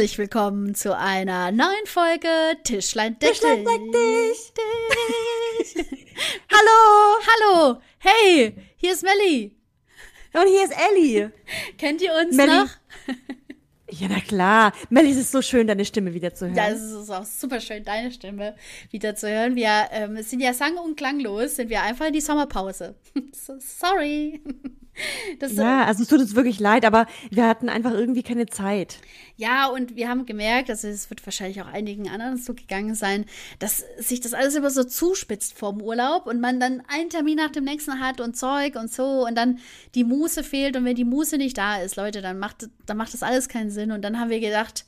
Herzlich willkommen zu einer neuen Folge Tischlein deck Tischlein deck dich. dich. Hallo! Hallo, hey, hier ist Melli. Und hier ist Ellie. Kennt ihr uns Melli. noch? Ja, na klar. Melli, es ist so schön, deine Stimme wieder zu hören. Ja, es ist auch super schön, deine Stimme wieder zu hören. Wir ähm, sind ja sang- und klanglos, sind wir einfach in die Sommerpause. so, sorry. Das, ja, also es tut uns wirklich leid, aber wir hatten einfach irgendwie keine Zeit. Ja, und wir haben gemerkt, also es wird wahrscheinlich auch einigen anderen so gegangen sein, dass sich das alles immer so zuspitzt vorm Urlaub und man dann einen Termin nach dem nächsten hat und Zeug und so und dann die Muße fehlt und wenn die Muße nicht da ist, Leute, dann macht, dann macht das alles keinen Sinn und dann haben wir gedacht,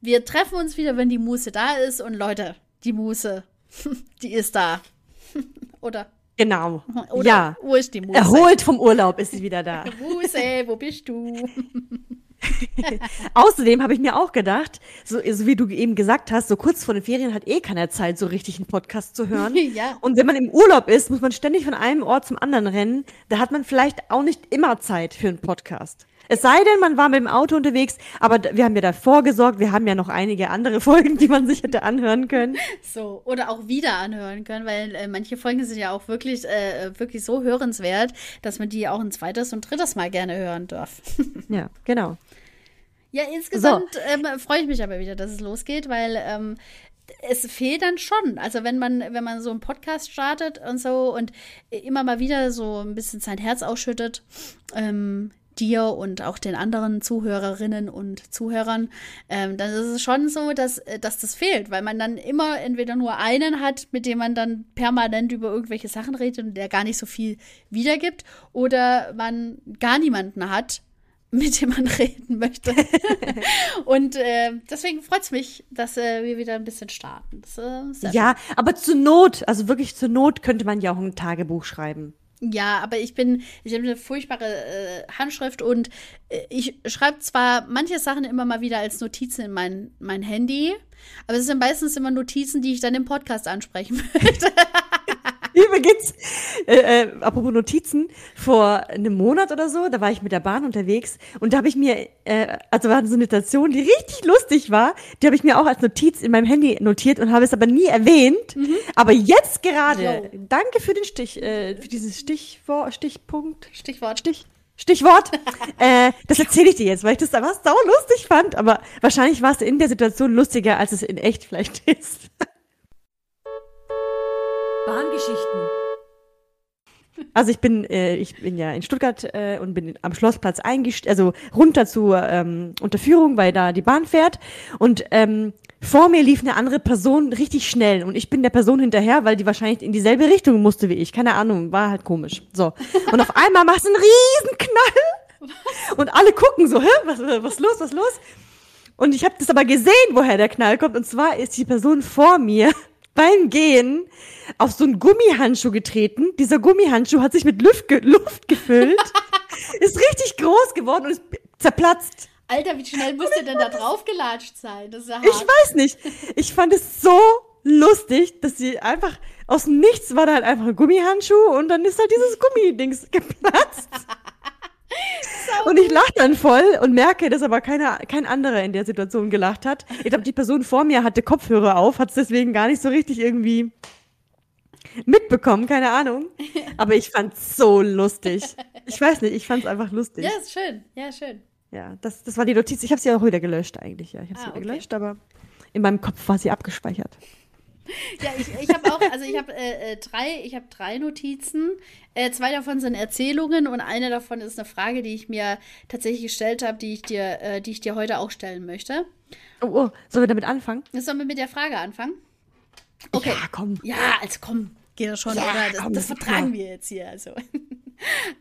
wir treffen uns wieder, wenn die Muße da ist und Leute, die Muße, die ist da. Oder? Genau. Oder ja. wo ist die Muße? Erholt vom Urlaub ist sie wieder da. Muße, wo bist du? Außerdem habe ich mir auch gedacht, so, so wie du eben gesagt hast, so kurz vor den Ferien hat eh keiner Zeit, so richtig einen Podcast zu hören. Ja. Und wenn man im Urlaub ist, muss man ständig von einem Ort zum anderen rennen. Da hat man vielleicht auch nicht immer Zeit für einen Podcast. Es sei denn, man war mit dem Auto unterwegs, aber wir haben ja davor gesorgt, wir haben ja noch einige andere Folgen, die man sich hätte anhören können. So, oder auch wieder anhören können, weil äh, manche Folgen sind ja auch wirklich, äh, wirklich so hörenswert, dass man die auch ein zweites und drittes Mal gerne hören darf. Ja, genau. ja, insgesamt ähm, freue ich mich aber wieder, dass es losgeht, weil ähm, es fehlt dann schon. Also wenn man, wenn man so einen Podcast startet und so und immer mal wieder so ein bisschen sein Herz ausschüttet, ähm, dir und auch den anderen Zuhörerinnen und Zuhörern, ähm, dann ist es schon so, dass, äh, dass das fehlt, weil man dann immer entweder nur einen hat, mit dem man dann permanent über irgendwelche Sachen redet und der gar nicht so viel wiedergibt, oder man gar niemanden hat, mit dem man reden möchte. und äh, deswegen freut es mich, dass äh, wir wieder ein bisschen starten. Das, äh, Ja, aber zur Not, also wirklich zur Not könnte man ja auch ein Tagebuch schreiben. Ja, aber ich bin, ich habe eine furchtbare äh, Handschrift und äh, ich schreibe zwar manche Sachen immer mal wieder als Notizen in mein, mein Handy, aber es sind meistens immer Notizen, die ich dann im Podcast ansprechen möchte. Übrigens, äh, äh, apropos Notizen, vor einem Monat oder so, da war ich mit der Bahn unterwegs und da habe ich mir, äh, also war so eine Situation, die richtig lustig war, die habe ich mir auch als Notiz in meinem Handy notiert und habe es aber nie erwähnt. Aber jetzt gerade, Jo. danke für den Stich, äh, für dieses Stichwort, Stichpunkt, Stichwort. Stich. Stichwort. äh, das erzähle ich dir jetzt, weil ich das einfach sau lustig fand, aber wahrscheinlich war es in der Situation lustiger, als es in echt vielleicht ist. Bahngeschichten. Also ich bin, äh, ich bin ja in Stuttgart äh, und bin am Schlossplatz eingestiegen, also runter zur ähm, Unterführung, weil da die Bahn fährt. Und ähm, vor mir lief eine andere Person richtig schnell und ich bin der Person hinterher, weil die wahrscheinlich in dieselbe Richtung musste wie ich. Keine Ahnung, war halt komisch. So. Und auf einmal macht es einen riesen Knall. Und alle gucken so, hä, was, was los, was los? Und ich habe das aber gesehen, woher der Knall kommt. Und zwar ist die Person vor mir beim Gehen auf so einen Gummihandschuh getreten. Dieser Gummihandschuh hat sich mit Luft, ge Luft gefüllt, ist richtig groß geworden und ist zerplatzt. Alter, wie schnell muss der denn da draufgelatscht sein? Das ist ja hart. Ich weiß nicht. Ich fand es so lustig, dass sie einfach aus dem Nichts war da halt einfach ein Gummihandschuh und dann ist halt dieses Gummidings geplatzt. Und ich lache dann voll und merke, dass aber keiner, kein anderer in der Situation gelacht hat. Ich glaube, die Person vor mir hatte Kopfhörer auf, hat es deswegen gar nicht so richtig irgendwie mitbekommen, keine Ahnung. Aber ich fand's so lustig. Ich weiß nicht, ich fand's einfach lustig. Ja, ist schön. Ja, schön. Ja, das, das war die Notiz. Ich habe sie auch wieder gelöscht eigentlich. Ja, ich habe sie Ah, wieder okay. gelöscht, aber in meinem Kopf war sie abgespeichert. Ja, ich, ich habe auch, also ich habe äh, äh, drei, ich habe drei Notizen. Äh, zwei davon sind Erzählungen und eine davon ist eine Frage, die ich mir tatsächlich gestellt habe, die ich dir, äh, die ich dir heute auch stellen möchte. Oh, oh, sollen wir damit anfangen? Sollen wir mit der Frage anfangen? Okay. Ja, komm. Ja, also komm, geht das schon, Ja, oder? Das, komm, das das vertragen wir jetzt hier. Also.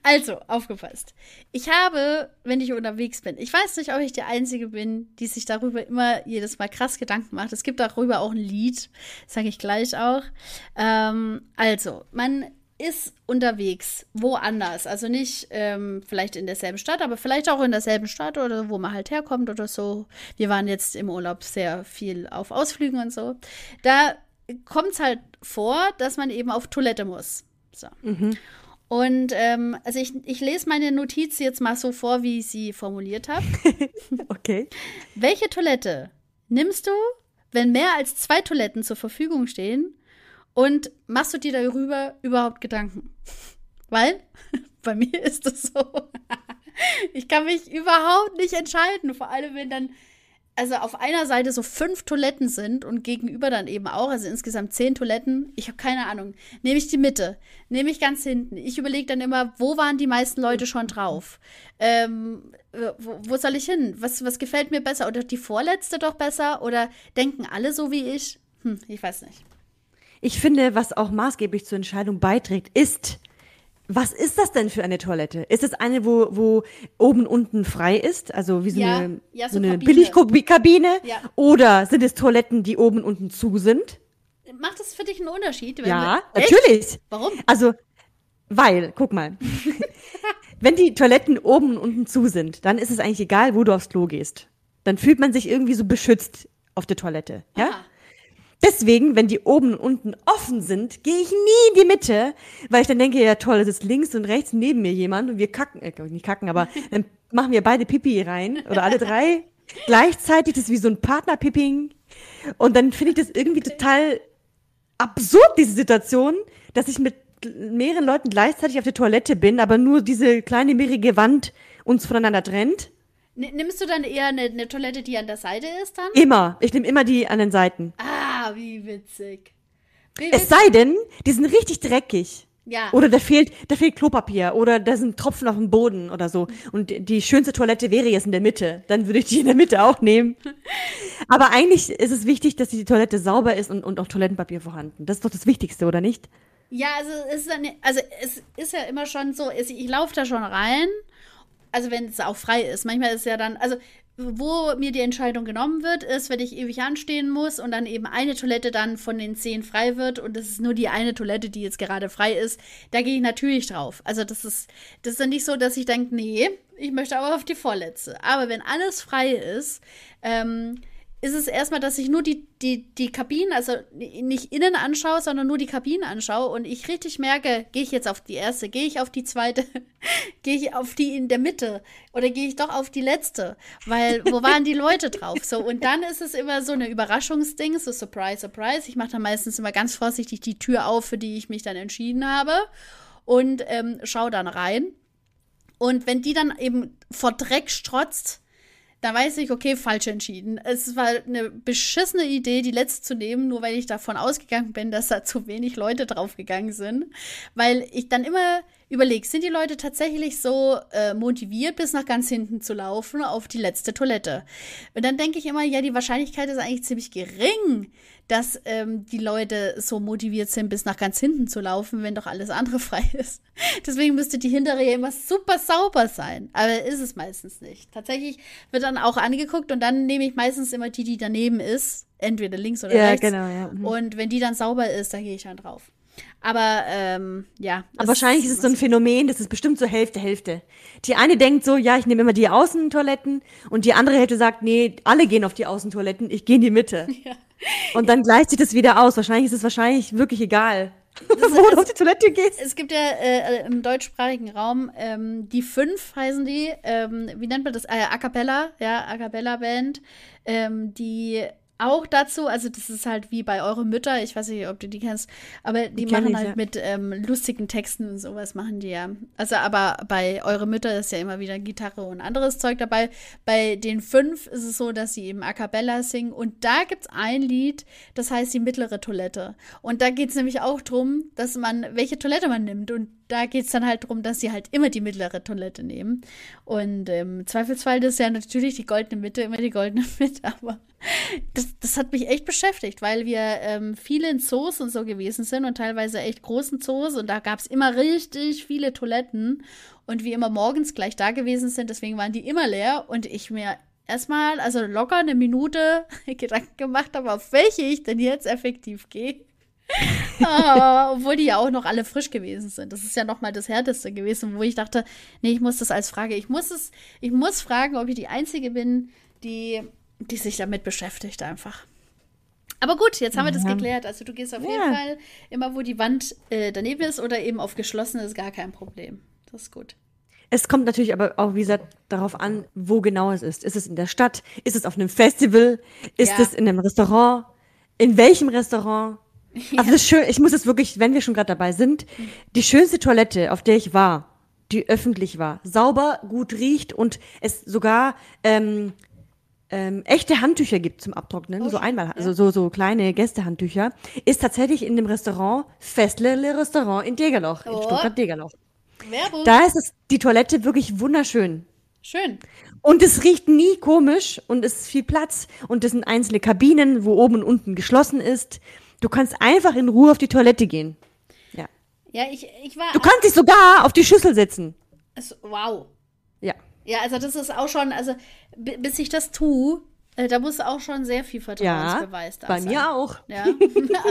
Also, aufgepasst. Ich habe, wenn ich unterwegs bin, ich weiß nicht, ob ich die Einzige bin, die sich darüber immer jedes Mal krass Gedanken macht. Es gibt darüber auch ein Lied, sage ich gleich auch. Ähm, also, man ist unterwegs, woanders. Also nicht ähm, vielleicht in derselben Stadt, aber vielleicht auch in derselben Stadt oder wo man halt herkommt oder so. Wir waren jetzt im Urlaub sehr viel auf Ausflügen und so. Da kommt es halt vor, dass man eben auf Toilette muss. So. Und ähm, also ich, ich lese meine Notiz jetzt mal so vor, wie ich sie formuliert habe. okay. Welche Toilette nimmst du, wenn mehr als zwei Toiletten zur Verfügung stehen? Und machst du dir darüber überhaupt Gedanken? Weil bei mir ist es so. ich kann mich überhaupt nicht entscheiden. Vor allem, wenn dann also auf einer Seite so fünf Toiletten sind und gegenüber dann eben auch, also insgesamt zehn Toiletten. Ich habe keine Ahnung. Nehme ich die Mitte? Nehme ich ganz hinten? Ich überlege dann immer, wo waren die meisten Leute schon drauf? Ähm, wo, wo, soll ich hin? Was, was gefällt mir besser? Oder die vorletzte doch besser? Oder denken alle so wie ich? Hm, ich weiß nicht. Ich finde, was auch maßgeblich zur Entscheidung beiträgt, ist, was ist das denn für eine Toilette? Ist es eine, wo, wo oben unten frei ist? Also wie so Ja, eine, ja, so so eine Kabine. Billigkabine? Ja. Oder sind es Toiletten, die oben und unten zu sind? Macht das für dich einen Unterschied? Ja, wir- natürlich. Warum? Also, weil, guck mal. Wenn die Toiletten oben und unten zu sind, dann ist es eigentlich egal, wo du aufs Klo gehst. Dann fühlt man sich irgendwie so beschützt auf der Toilette. Ja? Aha. Deswegen, wenn die oben und unten offen sind, gehe ich nie in die Mitte, weil ich dann denke, ja toll, es ist links und rechts neben mir jemand und wir kacken, äh, nicht kacken, aber dann machen wir beide Pipi rein oder alle drei gleichzeitig, das ist wie so ein Partnerpipping und dann finde ich das irgendwie total absurd, diese Situation, dass ich mit mehreren Leuten gleichzeitig auf der Toilette bin, aber nur diese kleine mierige Wand uns voneinander trennt. Nimmst du dann eher eine, eine Toilette, die an der Seite ist dann? Immer. Ich nehme immer die an den Seiten. Ah, wie witzig. Wie Es sei denn, die sind richtig dreckig. Ja. Oder da fehlt, da fehlt Klopapier oder da sind Tropfen auf dem Boden oder so. Und die schönste Toilette wäre jetzt in der Mitte. Dann würde ich die in der Mitte auch nehmen. Aber eigentlich ist es wichtig, dass die Toilette sauber ist und, und auch Toilettenpapier vorhanden. Das ist doch das Wichtigste, oder nicht? Ja, also es ist, dann, also es ist ja immer schon so, ich laufe da schon rein, also wenn es auch frei ist. Manchmal ist ja dann, also wo mir die Entscheidung genommen wird, ist, wenn ich ewig anstehen muss und dann eben eine Toilette dann von den zehn frei wird und das ist nur die eine Toilette, die jetzt gerade frei ist, da gehe ich natürlich drauf. Also das ist, das ist dann nicht so, dass ich denke, nee, ich möchte aber auf die vorletzte. Aber wenn alles frei ist, ähm, ist es erstmal, dass ich nur die, die, die Kabinen, also nicht innen anschaue, sondern nur die Kabinen anschaue und ich richtig merke, gehe ich jetzt auf die erste, gehe ich auf die zweite, gehe ich auf die in der Mitte oder gehe ich doch auf die letzte, weil wo waren die Leute drauf? So und dann ist es immer so eine Überraschungsding, so Surprise, Surprise. Ich mache dann meistens immer ganz vorsichtig die Tür auf, für die ich mich dann entschieden habe und ähm, schaue dann rein. Und wenn die dann eben vor Dreck strotzt, dann weiß ich, okay, falsch entschieden. Es war eine beschissene Idee, die letzte zu nehmen, nur weil ich davon ausgegangen bin, dass da zu wenig Leute draufgegangen sind. Weil ich dann immer überlege, sind die Leute tatsächlich so äh, motiviert, bis nach ganz hinten zu laufen auf die letzte Toilette? Und dann denke ich immer, ja, die Wahrscheinlichkeit ist eigentlich ziemlich gering, dass ähm, die Leute so motiviert sind, bis nach ganz hinten zu laufen, wenn doch alles andere frei ist. Deswegen müsste die hintere ja immer super sauber sein. Aber ist es meistens nicht. Tatsächlich wird dann auch angeguckt und dann nehme ich meistens immer die, die daneben ist. Entweder links oder Ja, rechts. genau, ja. Mhm. Und wenn die dann sauber ist, dann gehe ich dann drauf. Aber ähm, ja. Aber wahrscheinlich ist es so ein Phänomen, das ist bestimmt so Hälfte, Hälfte. Die eine denkt so, ja, ich nehme immer die Außentoiletten und die andere Hälfte sagt, nee, alle gehen auf die Außentoiletten, ich gehe in die Mitte. Und dann gleicht sich das wieder aus. Wahrscheinlich ist es wahrscheinlich wirklich egal, wo du auf die Toilette gehst. Es gibt ja äh, im deutschsprachigen Raum ähm, die fünf heißen die, ähm, wie nennt man das? Äh, A cappella, ja, A cappella Band, ähm, die auch dazu, also das ist halt wie bei Eure Mütter, ich weiß nicht, ob du die kennst, aber die, kenn machen ich, halt ja. mit ähm, lustigen Texten und sowas machen die ja. Also aber bei Eure Mütter ist ja immer wieder Gitarre und anderes Zeug dabei. Bei den fünf ist es so, dass sie eben A cappella singen und da gibt's ein Lied, das heißt die mittlere Toilette. Und da geht's nämlich auch drum, dass man, welche Toilette man nimmt und da geht's dann halt drum, dass sie halt immer die mittlere Toilette nehmen. Und im Zweifelsfall ist ja natürlich die goldene Mitte, immer die goldene Mitte, aber das, das hat mich echt beschäftigt, weil wir ähm, viele in Zoos und so gewesen sind und teilweise echt großen Zoos und da gab's immer richtig viele Toiletten und wir immer morgens gleich da gewesen sind, deswegen waren die immer leer und ich mir erstmal, also locker eine Minute Gedanken gemacht habe, auf welche ich denn jetzt effektiv gehe. Ah, obwohl die ja auch noch alle frisch gewesen sind. Das ist ja noch mal das härteste gewesen, wo ich dachte, nee, ich muss das als Frage, ich muss es, ich muss fragen, ob ich die einzige bin, die, die sich damit beschäftigt einfach. Aber gut, jetzt haben wir das geklärt. Also du gehst auf ja. jeden Fall immer, wo die Wand äh, daneben ist oder eben auf geschlossen ist, gar kein Problem. Das ist gut. Es kommt natürlich aber auch, wie gesagt, darauf an, wo genau es ist. Ist es in der Stadt? Ist es auf einem Festival? Ist ja. es in einem Restaurant? In welchem Restaurant? Ja. Also das schön, ich muss es wirklich, wenn wir schon gerade dabei sind, die schönste Toilette, auf der ich war, die öffentlich war, sauber, gut riecht und es sogar ähm, ähm, echte Handtücher gibt zum Abtrocknen, oh, so einmal, ja. also so, so kleine Gästehandtücher, ist tatsächlich in dem Restaurant, Festlele Restaurant in Degerloch, oh. in Stuttgart-Degerloch. Werbung. Da ist es, die Toilette wirklich wunderschön. Schön. Und es riecht nie komisch und es ist viel Platz und es sind einzelne Kabinen, wo oben und unten geschlossen ist. Du kannst einfach in Ruhe auf die Toilette gehen. Ja. Ja, ich, ich war. Du kannst dich sogar auf die Schüssel setzen. Es, wow. Ja. Ja, also das ist auch schon, also bis ich das tue, äh, da muss auch schon sehr viel Vertrauensbeweis ja, da bei sein. Bei mir auch. Ja.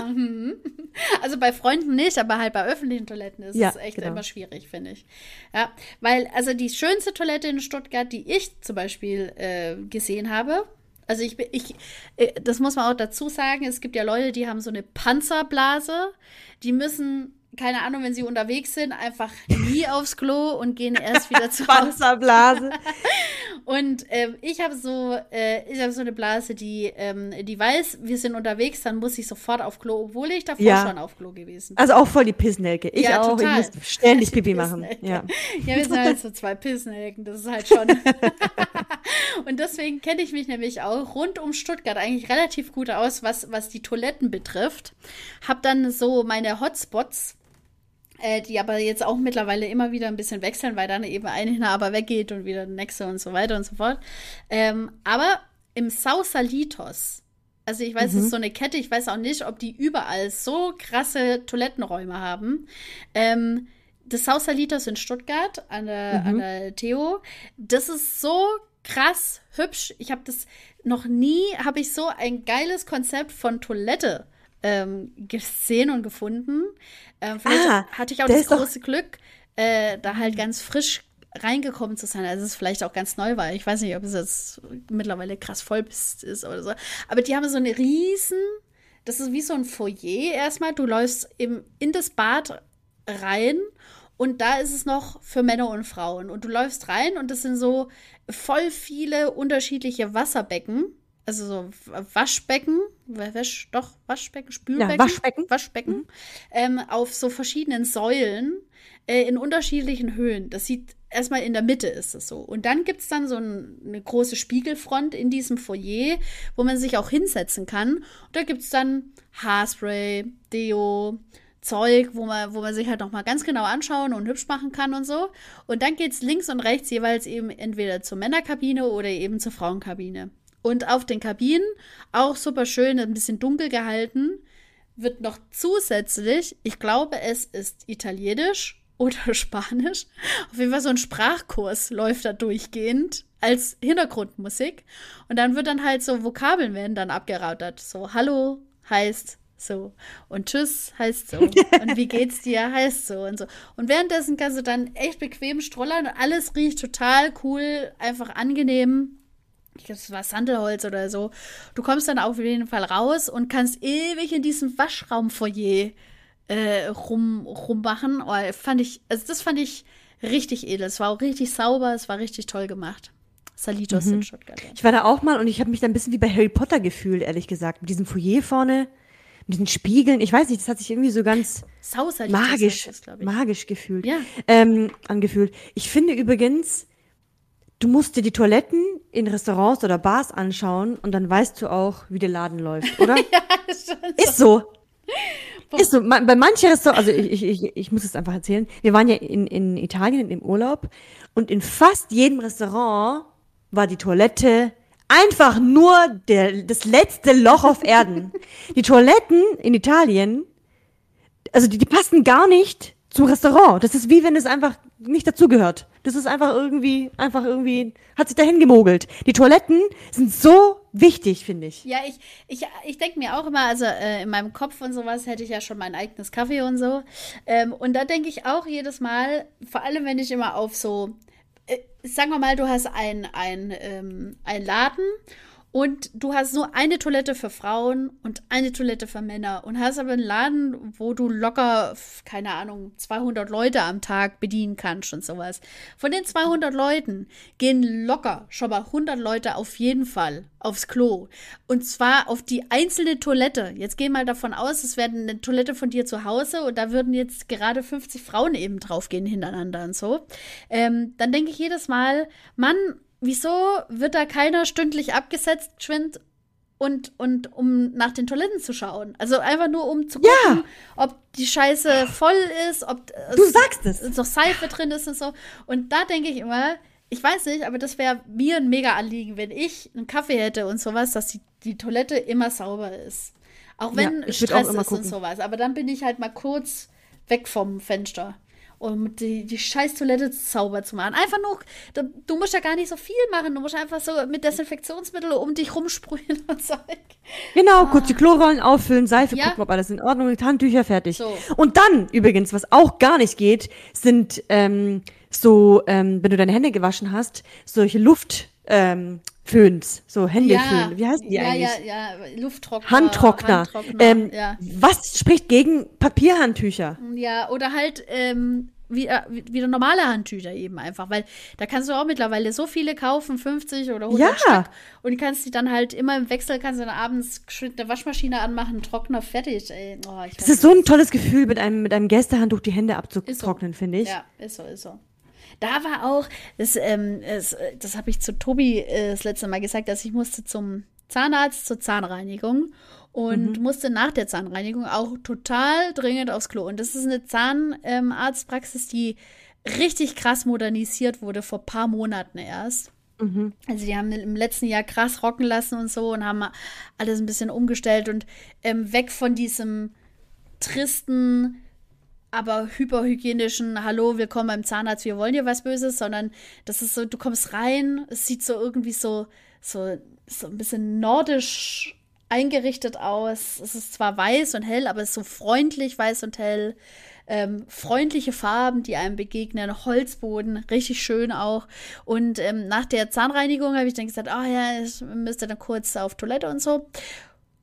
Mhm. also bei Freunden nicht, aber halt bei öffentlichen Toiletten ist ja, es echt genau. immer schwierig, finde ich. Ja, weil also die schönste Toilette in Stuttgart, die ich zum Beispiel äh, gesehen habe, also ich, ich, äh, das muss man auch dazu sagen, es gibt ja Leute, die haben so eine Panzerblase, die müssen keine Ahnung, wenn sie unterwegs sind, einfach nie aufs Klo und gehen erst wieder zu Hause. Panzerblase. und ähm, ich habe so, äh, ich habe so eine Blase, die, ähm, die weiß, wir sind unterwegs, dann muss ich sofort auf Klo, obwohl ich davor ja. schon auf Klo gewesen bin. Also auch voll die Pissnelke. Ich ja, auch. Total. Ich muss ständig Pipi machen. Ja. ja, wir sind halt so zwei Pissnelken. Das ist halt schon. und deswegen kenne ich mich nämlich auch rund um Stuttgart eigentlich relativ gut aus, was, was die Toiletten betrifft. Hab dann so meine Hotspots äh, die aber jetzt auch mittlerweile immer wieder ein bisschen wechseln, weil dann eben eine aber weggeht und wieder der nächste und so weiter und so fort. Ähm, aber im Sausalitos, also ich weiß, mhm. es ist mhm. so eine Kette, ich weiß auch nicht, ob die überall so krasse Toilettenräume haben. Ähm, das Sausalitos in Stuttgart an der, mhm. an der Theo, das ist so krass hübsch. Ich habe das noch nie, habe ich so ein geiles Konzept von Toilette ähm, gesehen und gefunden. Ähm, vielleicht ah, hatte ich auch das große Glück, äh, da halt ganz frisch reingekommen zu sein. Also es ist vielleicht auch ganz neu, weil ich weiß nicht, ob es jetzt mittlerweile krass voll ist oder so. Aber die haben so eine riesen, das ist wie so ein Foyer erstmal. Du läufst eben in das Bad rein und da ist es noch für Männer und Frauen. Und du läufst rein und das sind so voll viele unterschiedliche Wasserbecken also so Waschbecken, Wasch, doch, Waschbecken, Spülbecken, ja, Waschbecken, Waschbecken mhm. ähm, auf so verschiedenen Säulen äh, in unterschiedlichen Höhen. Das sieht erstmal in der Mitte ist es so. Und dann gibt es dann so ein, eine große Spiegelfront in diesem Foyer, wo man sich auch hinsetzen kann. Und da gibt es dann Haarspray, Deo, Zeug, wo man, wo man sich halt nochmal ganz genau anschauen und hübsch machen kann und so. Und dann geht es links und rechts jeweils eben entweder zur Männerkabine oder eben zur Frauenkabine. Und auf den Kabinen, auch super schön, ein bisschen dunkel gehalten, wird noch zusätzlich, ich glaube, es ist Italienisch oder Spanisch. Auf jeden Fall so ein Sprachkurs läuft da durchgehend als Hintergrundmusik. Und dann wird dann halt so Vokabeln werden dann abgerautert. So, Hallo heißt so. Und Tschüss heißt so. Und wie geht's dir heißt so und so. Und währenddessen kannst du dann echt bequem strollern und alles riecht total cool, einfach angenehm ich glaube, es war Sandelholz oder so. Du kommst dann auf jeden Fall raus und kannst ewig in diesem Waschraumfoyer äh, rum, rummachen. Oh, fand ich, also das fand ich richtig edel. Es war auch richtig sauber, es war richtig toll gemacht. Salitos mhm. in Stuttgart. Ich war da auch mal und ich habe mich da ein bisschen wie bei Harry Potter gefühlt, ehrlich gesagt. Mit diesem Foyer vorne, mit diesen Spiegeln. Ich weiß nicht, das hat sich irgendwie so ganz magisch, das, magisch gefühlt. Ja. Ähm, angefühlt. Ich finde übrigens, Du musst dir die Toiletten in Restaurants oder Bars anschauen und dann weißt du auch, wie der Laden läuft, oder? ja, ist, ist so. Ist so. Bei manchen Restaurants, also ich, ich, ich muss es einfach erzählen. Wir waren ja in, in Italien im Urlaub und in fast jedem Restaurant war die Toilette einfach nur der, das letzte Loch auf Erden. die Toiletten in Italien, also die, die passen gar nicht zum Restaurant. Das ist wie wenn es einfach nicht dazugehört. Das ist einfach irgendwie, einfach irgendwie, hat sich dahin gemogelt. Die Toiletten sind so wichtig, finde ich. Ja, ich, ich, ich denke mir auch immer, also äh, in meinem Kopf und sowas hätte ich ja schon mein eigenes Kaffee und so. Ähm, und da denke ich auch jedes Mal, vor allem wenn ich immer auf so, äh, sagen wir mal, du hast ein, ein, ähm, Laden und du hast nur eine Toilette für Frauen und eine Toilette für Männer und hast aber einen Laden, wo du locker, keine Ahnung, 200 Leute am Tag bedienen kannst und sowas. Von den 200 Leuten gehen locker schon mal 100 Leute auf jeden Fall aufs Klo. Und zwar auf die einzelne Toilette. Jetzt geh mal davon aus, es wäre eine Toilette von dir zu Hause und da würden jetzt gerade 50 Frauen eben draufgehen hintereinander und so. Ähm, dann denke ich jedes Mal, Mann, wieso wird da keiner stündlich abgesetzt, geschwind und, und um nach den Toiletten zu schauen. Also einfach nur um zu gucken, ja. ob die Scheiße voll ist, ob du es, sagst es. noch Seife drin ist und so. Und da denke ich immer, ich weiß nicht, aber das wäre mir ein mega Anliegen, wenn ich einen Kaffee hätte und sowas, dass die, die Toilette immer sauber ist. Auch wenn ja, Stress ist gucken. und sowas. Aber dann bin ich halt mal kurz weg vom Fenster um die, die scheiß Toilette sauber zu machen. Einfach nur, du, du, musst ja gar nicht so viel machen. Du musst einfach so mit Desinfektionsmittel um dich rumsprühen und Zeug. Genau, ah. kurz die Klorollen auffüllen, Seife ja. gucken, ob alles in Ordnung ist, Handtücher fertig. So. Und dann, übrigens, was auch gar nicht geht, sind ähm, so, ähm, wenn du deine Hände gewaschen hast, solche Luft, ähm, Föhns, so Händeföhn. Ja, Wie heißen die ja, eigentlich? Ja, ja, Lufttrockner. Handtrockner. Handtrockner ähm, ja. Was spricht gegen Papierhandtücher? Ja, oder halt ähm, wieder, äh, wieder normale Handtücher eben einfach, weil da kannst du auch mittlerweile so viele kaufen, 50 oder 100 ja. Stück. Und kannst die dann halt immer im Wechsel, kannst du dann abends eine Waschmaschine anmachen, Trockner, fertig. Ey. Oh, das ist so ein tolles Gefühl, mit einem, mit einem Gästehandtuch die Hände abzutrocknen, so. finde ich. Ja, ist so, ist so. Da war auch, das, ähm, das, das habe ich zu Tobi äh, das letzte Mal gesagt, dass ich musste zum Zahnarzt zur Zahnreinigung und mhm. musste nach der Zahnreinigung auch total dringend aufs Klo. Und das ist eine Zahnarztpraxis, die richtig krass modernisiert wurde vor paar Monaten erst. Mhm. Also die haben im letzten Jahr krass rocken lassen und so und haben alles ein bisschen umgestellt und ähm, weg von diesem tristen aber hyperhygienischen Hallo, willkommen beim Zahnarzt, wir wollen dir was Böses, sondern das ist so, du kommst rein, es sieht so irgendwie so, so, so ein bisschen nordisch eingerichtet aus. Es ist zwar weiß und hell, aber es ist so freundlich weiß und hell. Ähm, freundliche Farben, die einem begegnen, Holzboden, richtig schön auch. Und ähm, nach der Zahnreinigung habe ich dann gesagt, ah oh ja, ich müsste dann kurz auf Toilette und so.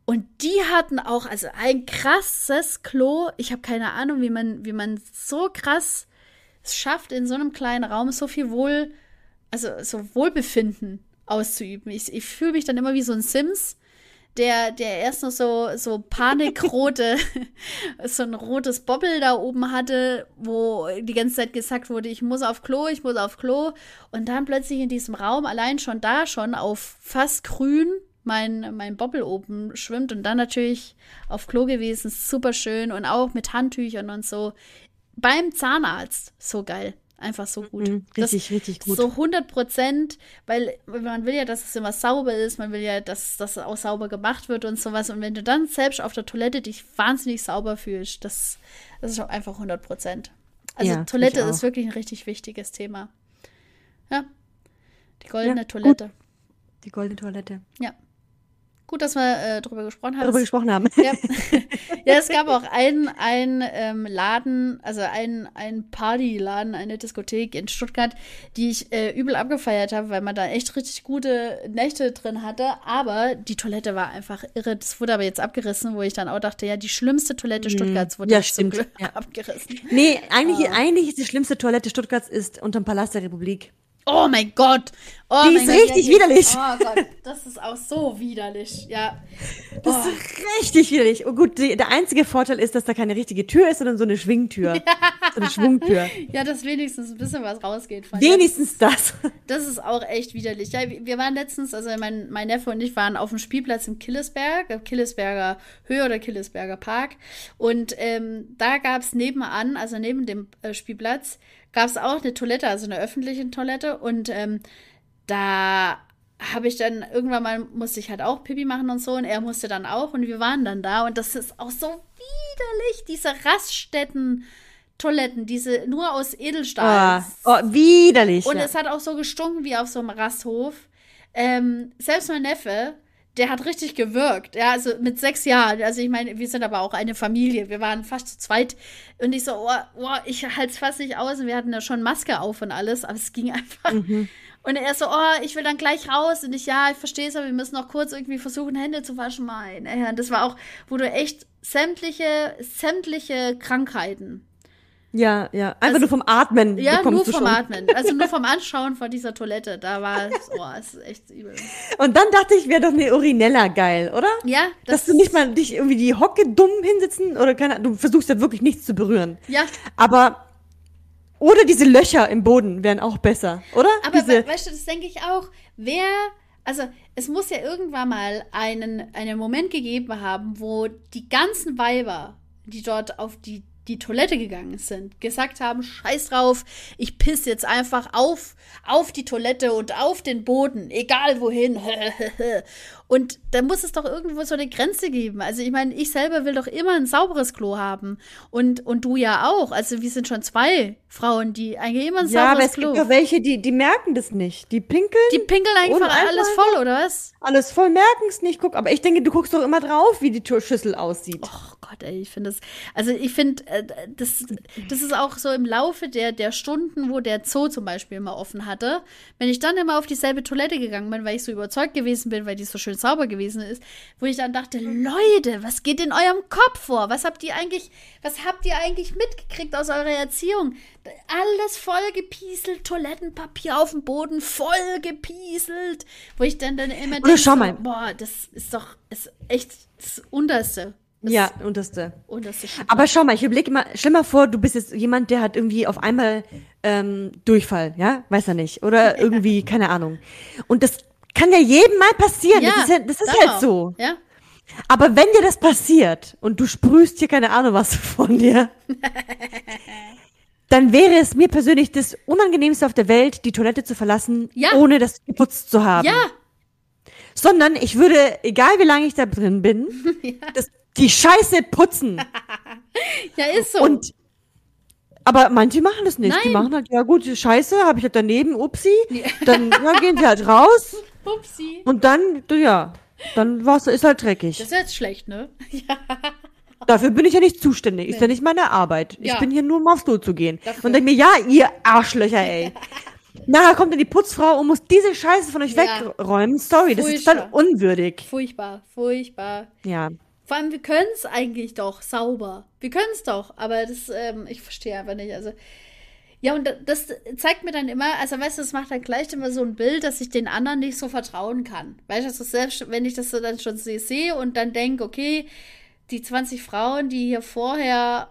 Und die hatten auch, also ein krasses Klo. Ich habe keine Ahnung, wie man, wie man so krass es schafft, in so einem kleinen Raum so viel Wohl, also so Wohlbefinden auszuüben. Ich, ich fühle mich dann immer wie so ein Sims, der, der erst noch so, so panikrote, so ein rotes Bobbel da oben hatte, wo die ganze Zeit gesagt wurde, ich muss auf Klo, ich muss auf Klo. Und dann plötzlich in diesem Raum, allein schon da schon auf fast grün, mein, mein Bobbel oben schwimmt und dann natürlich auf Klo gewesen. Super schön und auch mit Handtüchern und so. Beim Zahnarzt. So geil. Einfach so gut. Mhm, richtig, das, richtig gut. So 100 Prozent, weil man will ja, dass es immer sauber ist, man will ja, dass das auch sauber gemacht wird und sowas. Und wenn du dann selbst auf der Toilette dich wahnsinnig sauber fühlst, das, das ist auch einfach 100 Prozent. Also ja, Toilette ist wirklich ein richtig wichtiges Thema. Ja. Die goldene ja, Toilette. Gut. Die goldene Toilette. Ja. Gut, dass wir äh, darüber gesprochen haben. Darüber gesprochen haben. Ja, ja es gab auch einen, einen ähm, Laden, also einen, einen Partyladen, eine Diskothek in Stuttgart, die ich äh, übel abgefeiert habe, weil man da echt richtig gute Nächte drin hatte. Aber die Toilette war einfach irre. Das wurde aber jetzt abgerissen, wo ich dann auch dachte, ja, die schlimmste Toilette mhm. Stuttgarts wurde ja, stimmt. Ja. abgerissen. Nee, eigentlich, oh. eigentlich ist die schlimmste Toilette Stuttgarts ist unterm Palast der Republik. Oh mein Gott. Oh die ist Gott, richtig ja, widerlich. Oh Gott, das ist auch so widerlich. Ja. Das oh. ist richtig widerlich. Und gut, die, der einzige Vorteil ist, dass da keine richtige Tür ist, sondern so eine Schwingtür. so eine Schwungtür. Ja, dass wenigstens ein bisschen was rausgeht. Von wenigstens das. Das ist auch echt widerlich. Ja, wir waren letztens, also mein, mein Neffe und ich waren auf dem Spielplatz im Killesberg, Killesberger Höhe oder Killesberger Park. Und ähm, da gab es nebenan, also neben dem äh, Spielplatz, gab es auch eine Toilette, also eine öffentliche Toilette. Und ähm, da habe ich dann irgendwann mal, musste ich halt auch Pipi machen und so. Und er musste dann auch. Und wir waren dann da. Und das ist auch so widerlich, diese Raststätten. Toiletten, diese nur aus Edelstahl. Oh, oh widerlich. Und ja. es hat auch so gestunken wie auf so einem Rasthof. Ähm, selbst mein Neffe, der hat richtig gewirkt. Ja, also mit sechs Jahren. Also ich meine, wir sind aber auch eine Familie. Wir waren fast zu zweit. Und ich so, oh, oh ich halte es fast nicht aus. Und wir hatten ja schon Maske auf und alles, aber es ging einfach. Mhm. Und er so, oh, ich will dann gleich raus. Und ich, ja, ich verstehe es, aber wir müssen noch kurz irgendwie versuchen, Hände zu waschen. Mein Herr. Das war auch, wo du echt sämtliche, sämtliche Krankheiten. Ja, ja. Einfach also, nur vom Atmen. Ja, nur vom. Atmen. Also nur vom Anschauen von dieser Toilette. Da war es, oh, es ist echt übel. Und dann dachte ich, wäre doch eine Urinella geil, oder? Ja. Das Dass du nicht mal dich irgendwie die Hocke dumm hinsitzen oder keine Du versuchst ja wirklich nichts zu berühren. Ja. Aber oder diese Löcher im Boden wären auch besser, oder? Aber diese, weißt du, das denke ich auch. Wer, also es muss ja irgendwann mal einen, einen Moment gegeben haben, wo die ganzen Weiber, die dort auf die die Toilette gegangen sind, gesagt haben, scheiß drauf, ich piss jetzt einfach auf, auf die Toilette und auf den Boden, egal wohin. und da muss es doch irgendwo so eine Grenze geben. Also ich meine, ich selber will doch immer ein sauberes Klo haben. Und, und du ja auch. Also wir sind schon zwei Frauen, die eigentlich immer ein ja, sauberes Klo. Ja, aber es gibt ja welche, die, die merken das nicht. Die pinkeln. Die pinkeln einfach alles voll, oder was? Alles voll, merken es nicht. Guck, aber ich denke, du guckst doch immer drauf, wie die Schüssel aussieht. Oh Gott, ey, ich finde das, also ich finde, äh, das, das ist auch so im Laufe der, der Stunden, wo der Zoo zum Beispiel immer offen hatte, wenn ich dann immer auf dieselbe Toilette gegangen bin, weil ich so überzeugt gewesen bin, weil die so schön sauber gewesen ist, wo ich dann dachte, Leute, was geht in eurem Kopf vor? Was habt ihr eigentlich, was habt ihr eigentlich mitgekriegt aus eurer Erziehung? Alles voll gepieselt, Toilettenpapier auf dem Boden voll gepieselt, wo ich dann, dann immer denke, schau mal. boah, das ist doch, ist echt das Unterste. Das ja, unterste. unterste Aber schau mal, ich überlege immer, stell mal vor, du bist jetzt jemand, der hat irgendwie auf einmal ähm, Durchfall, ja? Weiß er nicht. Oder irgendwie, keine Ahnung. Und das kann ja jedem mal passieren. Ja, das ist, ja, das ist halt so. Ja. Aber wenn dir das passiert und du sprühst hier keine Ahnung was von dir, dann wäre es mir persönlich das Unangenehmste auf der Welt, die Toilette zu verlassen, ja. ohne das geputzt zu haben. Ja. Sondern ich würde, egal wie lange ich da drin bin, ja. das die Scheiße putzen. ja, ist so. Und aber manche machen das nicht. Nein. Die machen halt, ja gut, Scheiße, habe ich halt daneben, upsi. Dann ja, gehen sie halt raus. Upsi. Und dann, ja, dann war's, ist halt dreckig. Das ist jetzt schlecht, ne? Ja. Dafür bin ich ja nicht zuständig. Nee. Ist ja nicht meine Arbeit. Ja. Ich bin hier nur, um aufs Klo zu gehen. Dafür. Und denke mir, ja, ihr Arschlöcher, ey. Nachher kommt dann die Putzfrau und muss diese Scheiße von euch ja. wegräumen. Sorry, Furchtbar. das ist dann unwürdig. Furchtbar, furchtbar. Ja. Vor allem, wir können es eigentlich doch sauber. Wir können es doch, aber das, ähm, ich verstehe einfach nicht. Also, ja, und das zeigt mir dann immer, also weißt du, das macht dann gleich immer so ein Bild, dass ich den anderen nicht so vertrauen kann. Weißt du, also selbst wenn ich das dann schon sehe und dann denke, okay, die 20 Frauen, die hier vorher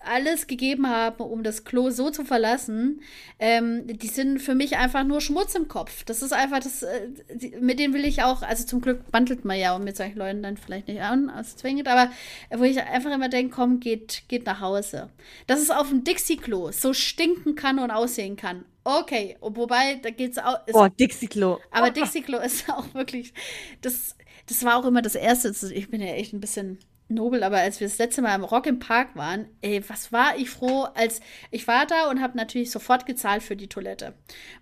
alles gegeben haben, um das Klo so zu verlassen, ähm, die sind für mich einfach nur Schmutz im Kopf. Das ist einfach das, äh, die, mit denen will ich auch, also zum Glück bandelt man ja mit solchen Leuten dann vielleicht nicht an, als zwingend, aber wo ich einfach immer denke, komm, geht, geht nach Hause. Dass es auf dem Dixie-Klo so stinken kann und aussehen kann. Okay, wobei, da geht's auch. Oh, Dixie-Klo. Aber oh. Dixie-Klo ist auch wirklich, das, das war auch immer das Erste. Ich bin ja echt ein bisschen nobel, aber als wir das letzte Mal im Rock im Park waren, ey, was war ich froh, als ich war da und habe natürlich sofort gezahlt für die Toilette.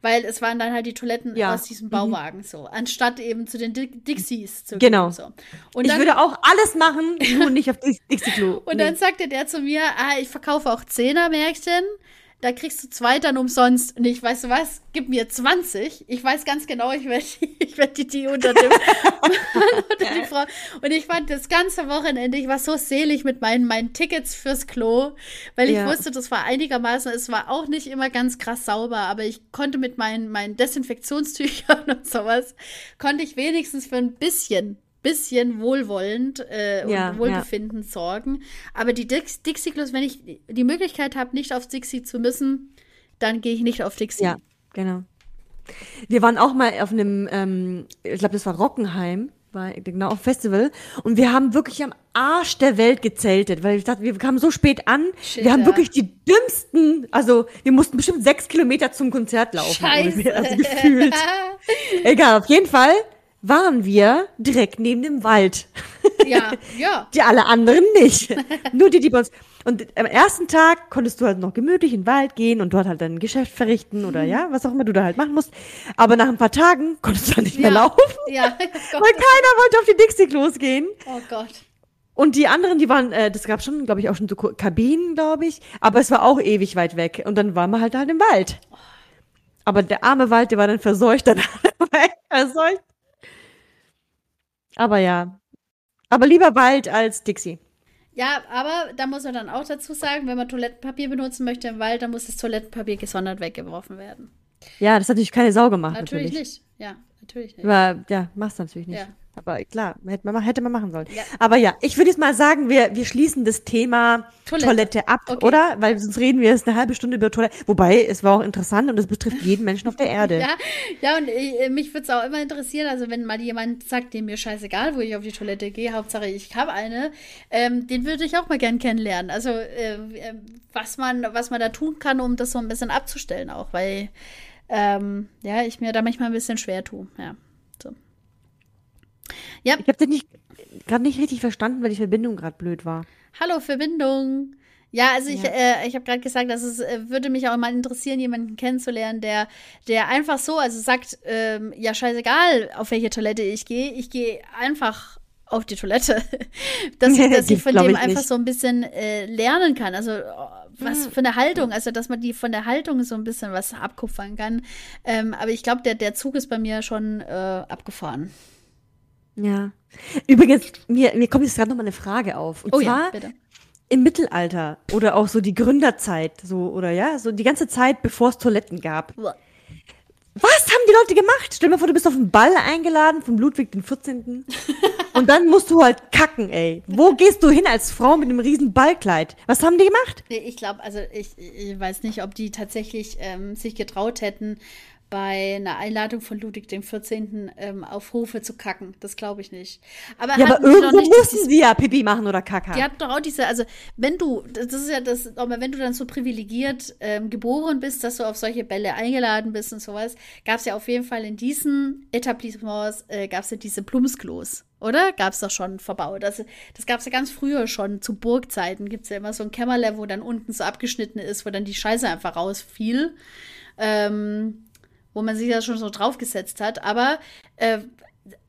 Weil es waren dann halt die Toiletten ja. aus diesem. Bauwagen mhm. so, anstatt eben zu den Dixies zu genau. gehen. So. Und ich würde auch alles machen, nur nicht auf Dixie-Klo. und nee. dann sagte der zu mir, ah, ich verkaufe auch Zehner-Märkchen da kriegst du zwei dann umsonst. Und ich, weißt du was, gib mir 20. Ich weiß ganz genau, ich werde ich werd die, die unter dem unter die Frau. Und ich fand das ganze Wochenende, ich war so selig mit meinen, meinen Tickets fürs Klo, weil ich ja. wusste, das war einigermaßen, es war auch nicht immer ganz krass sauber, aber ich konnte mit meinen, meinen Desinfektionstüchern und sowas, konnte ich wenigstens für ein bisschen bisschen wohlwollend äh, ja, und Wohlbefinden ja. sorgen. Aber die Dix Dixie-Klos, wenn ich die Möglichkeit habe, nicht auf Dixie zu müssen, dann gehe ich nicht auf Dixie. Ja, genau. Wir waren auch mal auf einem, ähm, ich glaube, das war Rockenheim, war genau auf Festival und wir haben wirklich am Arsch der Welt gezeltet, weil ich dachte, wir kamen so spät an, Shit, wir haben ja. wirklich die dümmsten, also wir mussten bestimmt sechs Kilometer zum Konzert laufen, Scheiße. also gefühlt. Egal, auf jeden Fall waren wir direkt neben dem Wald. Ja, ja. die alle anderen nicht. Nur die, die bei uns. Und am ersten Tag konntest du halt noch gemütlich in den Wald gehen und dort halt dein Geschäft verrichten oder mhm. ja, was auch immer du da halt machen musst. Aber nach ein paar Tagen konntest du dann nicht ja. mehr laufen. Ja. weil keiner wollte auf die Dixie-Klos gehen. Oh Gott. Und die anderen, die waren, äh, das gab schon, glaube ich, auch schon so Kabinen, glaube ich. Aber es war auch ewig weit weg. Und dann waren wir halt halt im Wald. Aber der arme Wald, der war dann verseucht, dann verseucht. Aber ja. Aber lieber Wald als Dixie. Ja, aber da muss man dann auch dazu sagen, wenn man Toilettenpapier benutzen möchte im Wald, dann muss das Toilettenpapier gesondert weggeworfen werden. Ja, das hat natürlich keine Sau gemacht. Natürlich, Natürlich, nicht. Ja, natürlich nicht. Aber ja, machst du natürlich nicht. Ja. Aber klar, hätte man, hätte man machen sollen. Ja. Aber ja, ich würde jetzt mal sagen, wir, wir schließen das Thema Toilette. Toilette, ab, Okay. oder? Weil sonst reden wir jetzt eine halbe Stunde über Toilette. Wobei, es war auch interessant und es betrifft jeden Menschen auf der Erde. Ja, ja, und äh, mich würde es auch immer interessieren, also wenn mal jemand sagt, dem mir scheißegal, wo ich auf die Toilette gehe, Hauptsache ich habe eine, ähm, den würde ich auch mal gern kennenlernen. Also äh, äh, was man, was man da tun kann, um das so ein bisschen abzustellen auch, weil ähm, ja, ich mir da manchmal ein bisschen schwer tue. Ja. Ja, Ich habe das nicht gerade nicht richtig verstanden, weil die Verbindung gerade blöd war. hallo Verbindung. Ja, also ich, Ja. äh, ich habe gerade gesagt, dass es äh, würde mich auch mal interessieren, jemanden kennenzulernen, der, der einfach so, also sagt, ähm, ja scheißegal, auf welche Toilette ich gehe, ich gehe einfach auf die Toilette. dass, dass ich von dem ich, einfach nicht. so ein bisschen äh, lernen kann. Also oh, was für eine Haltung, also dass man die von der Haltung so ein bisschen was abkupfern kann. Ähm, aber ich glaube, der, der Zug ist bei mir schon äh, abgefahren. Ja. Übrigens, mir, mir kommt jetzt gerade noch mal eine Frage auf. Und Oh zwar ja, bitte. im Mittelalter oder auch so die Gründerzeit, so oder ja, so die ganze Zeit, bevor es Toiletten gab. Was haben die Leute gemacht? Stell dir mal vor, du bist auf einen Ball eingeladen von Ludwig den 14. und dann musst du halt kacken, ey. Wo gehst du hin als Frau mit einem riesen Ballkleid? Was haben die gemacht? Ich glaube, also ich, ich weiß nicht, ob die tatsächlich ähm, sich getraut hätten, bei einer Einladung von Ludwig dem 14. Ähm, auf Hofe zu kacken. Das glaube ich nicht. Aber Ja, aber irgendwo nicht mussten sie ja Pipi machen oder Kaka. Die hatten doch auch diese, also wenn du, das ist ja das, aber wenn du dann so privilegiert ähm, geboren bist, dass du auf solche Bälle eingeladen bist und sowas, gab es ja auf jeden Fall in diesen Etablissements, äh, gab es ja diese Plumpsklos, oder? Gab es doch schon verbaut. Also, das gab es ja ganz früher schon, zu Burgzeiten gibt es ja immer so ein Kämmerle, wo dann unten so abgeschnitten ist, wo dann die Scheiße einfach rausfiel. Ähm, wo man sich ja schon so draufgesetzt hat, aber äh,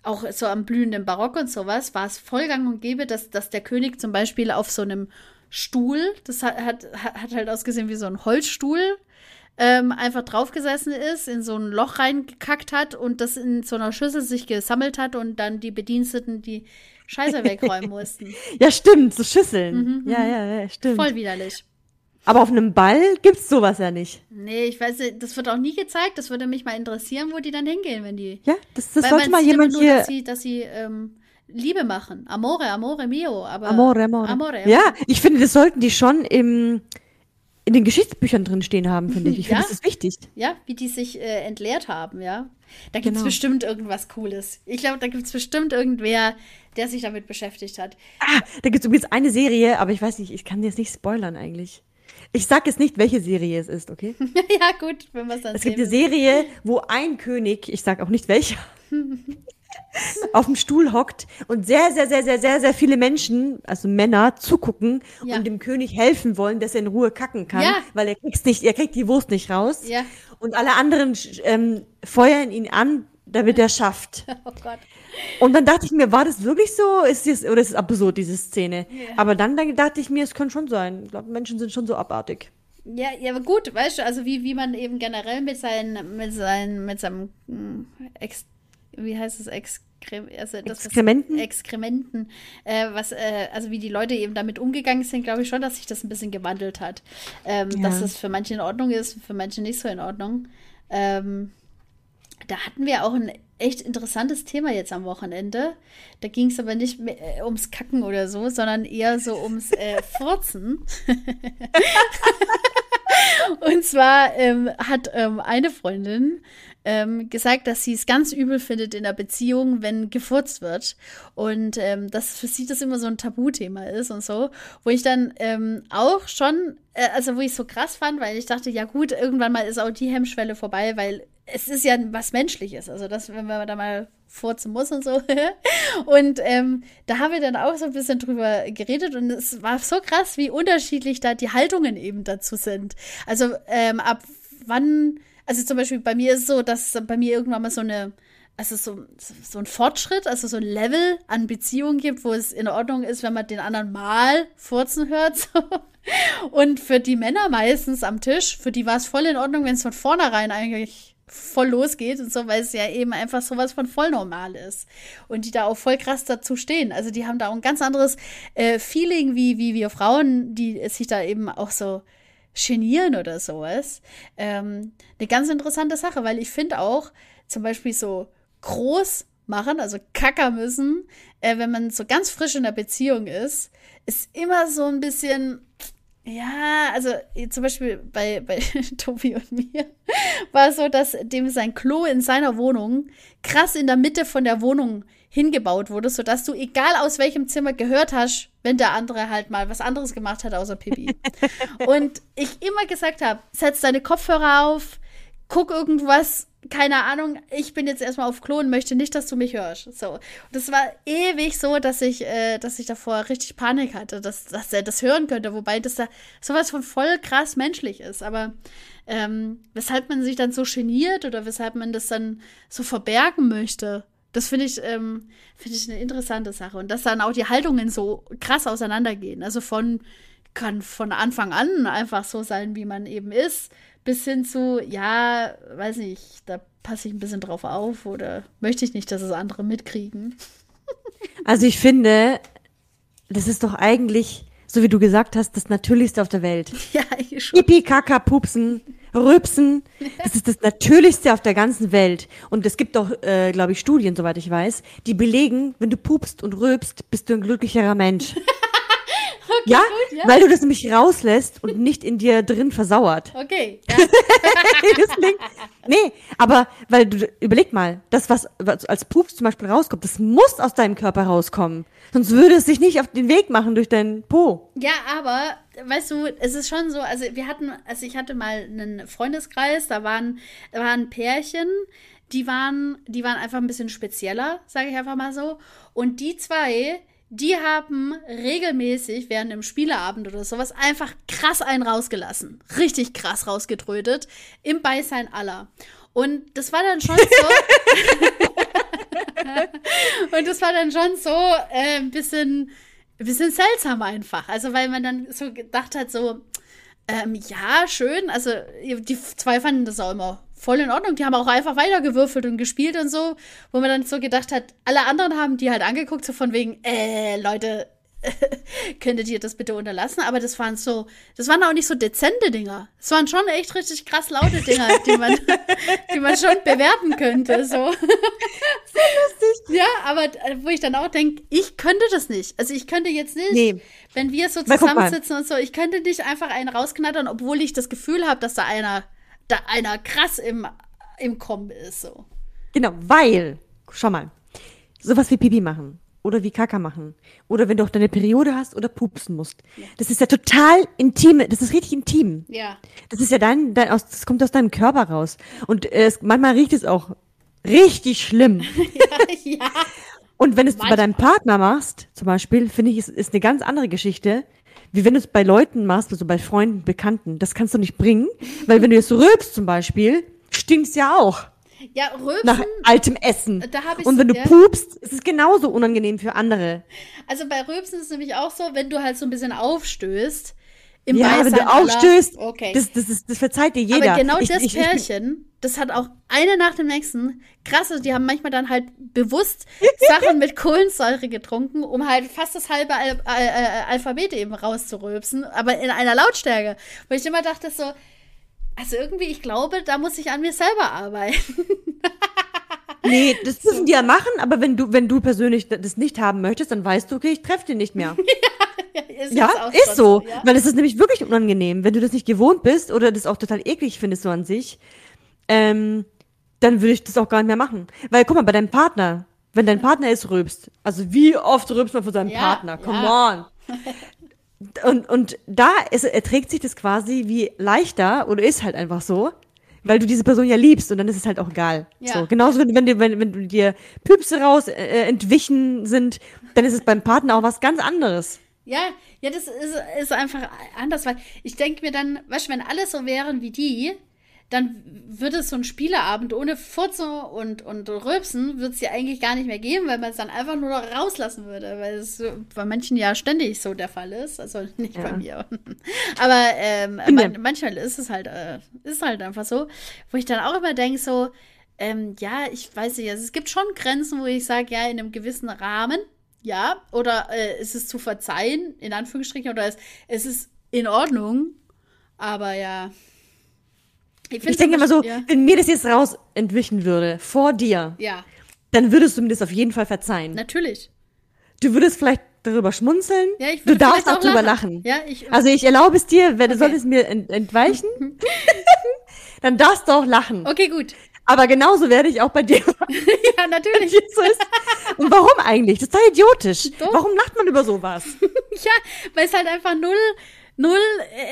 auch so am blühenden Barock und sowas war es voll gang und gäbe, dass, dass der König zum Beispiel auf so einem Stuhl, das hat, hat, hat halt ausgesehen wie so ein Holzstuhl, ähm, einfach draufgesessen ist, in so ein Loch reingekackt hat und das in so einer Schüssel sich gesammelt hat und dann die Bediensteten die Scheiße wegräumen mussten. Ja, stimmt, so Schüsseln. ja, ja, ja, stimmt. Voll widerlich. Aber auf einem Ball gibt's sowas ja nicht. Nee, ich weiß nicht, das wird auch nie gezeigt. Das würde mich mal interessieren, wo die dann hingehen, wenn die. Ja, das, das sollte mal jemand nur, hier. dass sie, dass sie ähm, Liebe machen. Amore, amore mio. Aber Amore, amore. Amore. Ja, ich finde, das sollten die schon im, in den Geschichtsbüchern drin stehen haben, finde ich. Ich finde, Ja. das ist wichtig. Ja, wie die sich äh, entleert haben, ja. Da gibt es Genau. bestimmt irgendwas Cooles. Ich glaube, da gibt es bestimmt irgendwer, der sich damit beschäftigt hat. Ah, da gibt's übrigens eine Serie, aber ich weiß nicht, ich kann jetzt nicht spoilern eigentlich. Ich sag jetzt nicht, welche Serie es ist, okay? ja, gut, wenn wir es dann Es gibt eine Serie, wo ein König, ich sag auch nicht welcher, auf dem Stuhl hockt und sehr, sehr, sehr, sehr, sehr, sehr viele Menschen, also Männer, zugucken Ja. und dem König helfen wollen, dass er in Ruhe kacken kann, Ja. weil er kriegt's nicht, er kriegt die Wurst nicht raus. Ja. Und alle anderen ähm, feuern ihn an, damit er schafft. Oh Gott. Und dann dachte ich mir, war das wirklich so? Ist das, oder ist es absurd, diese Szene? Ja. Aber dann, dann dachte ich mir, es könnte schon sein. Ich glaube, Menschen sind schon so abartig. Ja, ja, aber gut, weißt du, also wie, wie man eben generell mit seinen, mit seinen, mit seinem, mm, Ex, wie heißt es, Exkrem, also das, was- Exkrementen? Exkrementen, äh, was, äh, also wie die Leute eben damit umgegangen sind, glaube ich schon, dass sich das ein bisschen gewandelt hat. Ähm, Ja. Dass es für manche in Ordnung ist, für manche nicht so in Ordnung. Ähm, da hatten wir auch ein echt interessantes Thema jetzt am Wochenende. Da ging es aber nicht mehr, äh, ums Kacken oder so, sondern eher so ums äh, Furzen. Und zwar ähm, hat ähm, eine Freundin ähm, gesagt, dass sie es ganz übel findet in der Beziehung, wenn gefurzt wird. Und ähm, dass für sie das immer so ein Tabuthema ist und so. Wo ich dann ähm, auch schon, äh, also wo ich so krass fand, weil ich dachte, ja gut, irgendwann mal ist auch die Hemmschwelle vorbei, weil es ist ja was Menschliches. Also das, wenn man da mal furzen muss und so. und ähm, da haben wir dann auch so ein bisschen drüber geredet und es war so krass, wie unterschiedlich da die Haltungen eben dazu sind. Also ähm, ab wann, also zum Beispiel bei mir ist es so, dass bei mir irgendwann mal so eine, also so, so ein Fortschritt, also so ein Level an Beziehung gibt, wo es in Ordnung ist, wenn man den anderen mal furzen hört. So. Und für die Männer meistens am Tisch, für die war es voll in Ordnung, wenn es von vornherein eigentlich voll losgeht und so, weil es ja eben einfach sowas von voll normal ist. Und die da auch voll krass dazu stehen. Also die haben da auch ein ganz anderes äh, Feeling wie, wie wir Frauen, die sich da eben auch so genieren oder sowas. Ähm, eine ganz interessante Sache, weil ich finde auch zum Beispiel so groß machen, also kacker müssen, äh, wenn man so ganz frisch in der Beziehung ist, ist immer so ein bisschen, ja, also zum Beispiel bei, bei Tobi und mir war es so, dass dem sein Klo in seiner Wohnung krass in der Mitte von der Wohnung hingebaut wurde, sodass du, egal aus welchem Zimmer gehört hast, wenn der andere halt mal was anderes gemacht hat außer Pipi. und ich immer gesagt habe, setz deine Kopfhörer auf, guck irgendwas, keine Ahnung, ich bin jetzt erstmal auf Klo und möchte nicht, dass du mich hörst. So. Und das war ewig so, dass ich, äh, dass ich davor richtig Panik hatte, dass, dass er das hören könnte, wobei das da sowas von voll krass menschlich ist. Aber ähm, weshalb man sich dann so geniert oder weshalb man das dann so verbergen möchte, das finde ich, ähm, finde ich eine interessante Sache. Und dass dann auch die Haltungen so krass auseinandergehen. Also von, kann von Anfang an einfach so sein, wie man eben ist, bis hin zu, ja, weiß nicht, da passe ich ein bisschen drauf auf oder möchte ich nicht, dass es andere mitkriegen. Also ich finde, das ist doch eigentlich, so wie du gesagt hast, das Natürlichste auf der Welt. Ja, eigentlich schon. Pipi, Kaka, Pupsen, Rübsen, das ist das Natürlichste auf der ganzen Welt. Und es gibt auch, äh, glaube ich, Studien, soweit ich weiß, die belegen, wenn du pupst und rülpst, bist du ein glücklicherer Mensch. Okay, ja? gut, ja. Weil du das nämlich rauslässt und nicht in dir drin versauert. Okay. Ja. nee, aber weil du überleg mal, das was, was als Pups zum Beispiel rauskommt, das muss aus deinem Körper rauskommen, sonst würde es sich nicht auf den Weg machen durch deinen Po. Ja, aber weißt du, es ist schon so, also wir hatten, also ich hatte mal einen Freundeskreis, da waren, da waren Pärchen, die waren, die waren einfach ein bisschen spezieller, sage ich einfach mal so. Und die zwei, die haben regelmäßig während dem Spieleabend oder sowas einfach krass einen rausgelassen. Richtig krass rausgetrötet. Im Beisein aller. Und das war dann schon so. und das war dann schon so äh, ein bisschen, bisschen seltsam einfach. Also, weil man dann so gedacht hat, so, ähm, ja, schön. Also, die zwei fanden das auch immer voll in Ordnung. Die haben auch einfach weitergewürfelt und gespielt und so, wo man dann so gedacht hat, alle anderen haben die halt angeguckt, so von wegen, äh, Leute, könntet ihr das bitte unterlassen? Aber das waren so, das waren auch nicht so dezente Dinger. Es waren schon echt richtig krass laute Dinger, die man, die man schon bewerten könnte. So. so lustig. Ja, aber äh, wo ich dann auch denke, ich könnte das nicht. Also ich könnte jetzt nicht, Nee. wenn wir so zusammensitzen und so, ich könnte nicht einfach einen rausknattern, obwohl ich das Gefühl habe, dass da einer, da einer krass im, im Kommen ist. So. Genau, weil, schau mal, sowas wie Pipi machen oder wie Kaka machen oder wenn du auch deine Periode hast oder pupsen musst. Das ist ja total intim, das ist richtig intim. Ja. Das ist ja dein, dein aus, das kommt aus deinem Körper raus. Und äh, es, manchmal riecht es auch richtig schlimm. ja. Und wenn du es bei Manchmal. deinem Partner machst, zum Beispiel, finde ich, ist, ist eine ganz andere Geschichte, wie wenn du es bei Leuten machst, also bei Freunden, Bekannten. Das kannst du nicht bringen, weil wenn du jetzt rülpst zum Beispiel, stinkt's ja auch Ja, Rülpsen. nach altem Essen. Da hab ich- Und wenn du ja. pupst, ist es genauso unangenehm für andere. Also bei Rülpsen ist es nämlich auch so, wenn du halt so ein bisschen aufstößt. Im Ja, wenn du aufstößt, Okay. das, das, ist, das verzeiht dir jeder. Aber genau Ich- das ich- ich Pärchen, das hat auch eine nach dem nächsten. Krass, also die haben manchmal dann halt bewusst Sachen mit Kohlensäure getrunken, um halt fast das halbe Al Al Al Alphabet eben rauszurülpsen, aber in einer Lautstärke. Wo ich immer dachte so, also irgendwie, ich glaube, da muss ich an mir selber arbeiten. Nee, das dürfen die ja machen, aber wenn du, wenn du persönlich das nicht haben möchtest, dann weißt du, okay, ich treffe dich nicht mehr. ist Ja, ist schon so. ja? Weil es ist nämlich wirklich unangenehm. Wenn du das nicht gewohnt bist oder das auch total eklig findest so an sich, ähm, dann würde ich das auch gar nicht mehr machen. Weil, guck mal, bei deinem Partner, wenn dein Partner ist, rülpst. Also wie oft rülpst man von seinem Ja, Partner? Come ja. on. Und, und da ist, erträgt sich das quasi wie leichter oder ist halt einfach so, weil du diese Person ja liebst und dann ist es halt auch egal. Ja. So, genauso, wenn, wenn, dir, wenn, wenn dir Püpse raus äh, entwichen sind, dann ist es beim Partner auch was ganz anderes. Ja, ja, das ist, ist einfach anders, weil ich denke mir dann, weißt du, wenn alle so wären wie die, dann wird es so ein Spieleabend ohne Furze und, und Röpsen, wird es ja eigentlich gar nicht mehr geben, weil man es dann einfach nur noch rauslassen würde, weil es bei manchen ja ständig so der Fall ist. Also nicht ja. bei mir. Aber ähm, man, manchmal ist es halt, äh, ist halt einfach so, wo ich dann auch immer denke, so, ähm, ja, ich weiß nicht, also es gibt schon Grenzen, wo ich sage, ja, in einem gewissen Rahmen, ja, oder äh, ist es zu verzeihen, in Anführungsstrichen, oder ist, es ist in Ordnung, aber ja, ich, ich denke immer so, ja. wenn mir das jetzt raus entwischen würde, vor dir, ja. dann würdest du mir das auf jeden Fall verzeihen. Natürlich. Du würdest vielleicht darüber schmunzeln. Ja, ich du darfst auch, auch darüber lachen. Ja, ich, also ich erlaube es dir, wenn okay. du solltest mir ent entweichen, dann darfst du auch lachen. Okay, gut. Aber genauso werde ich auch bei dir. ja, natürlich. Und warum eigentlich? Das ist doch idiotisch. Doch. Warum lacht man über sowas? ja, weil es halt einfach null null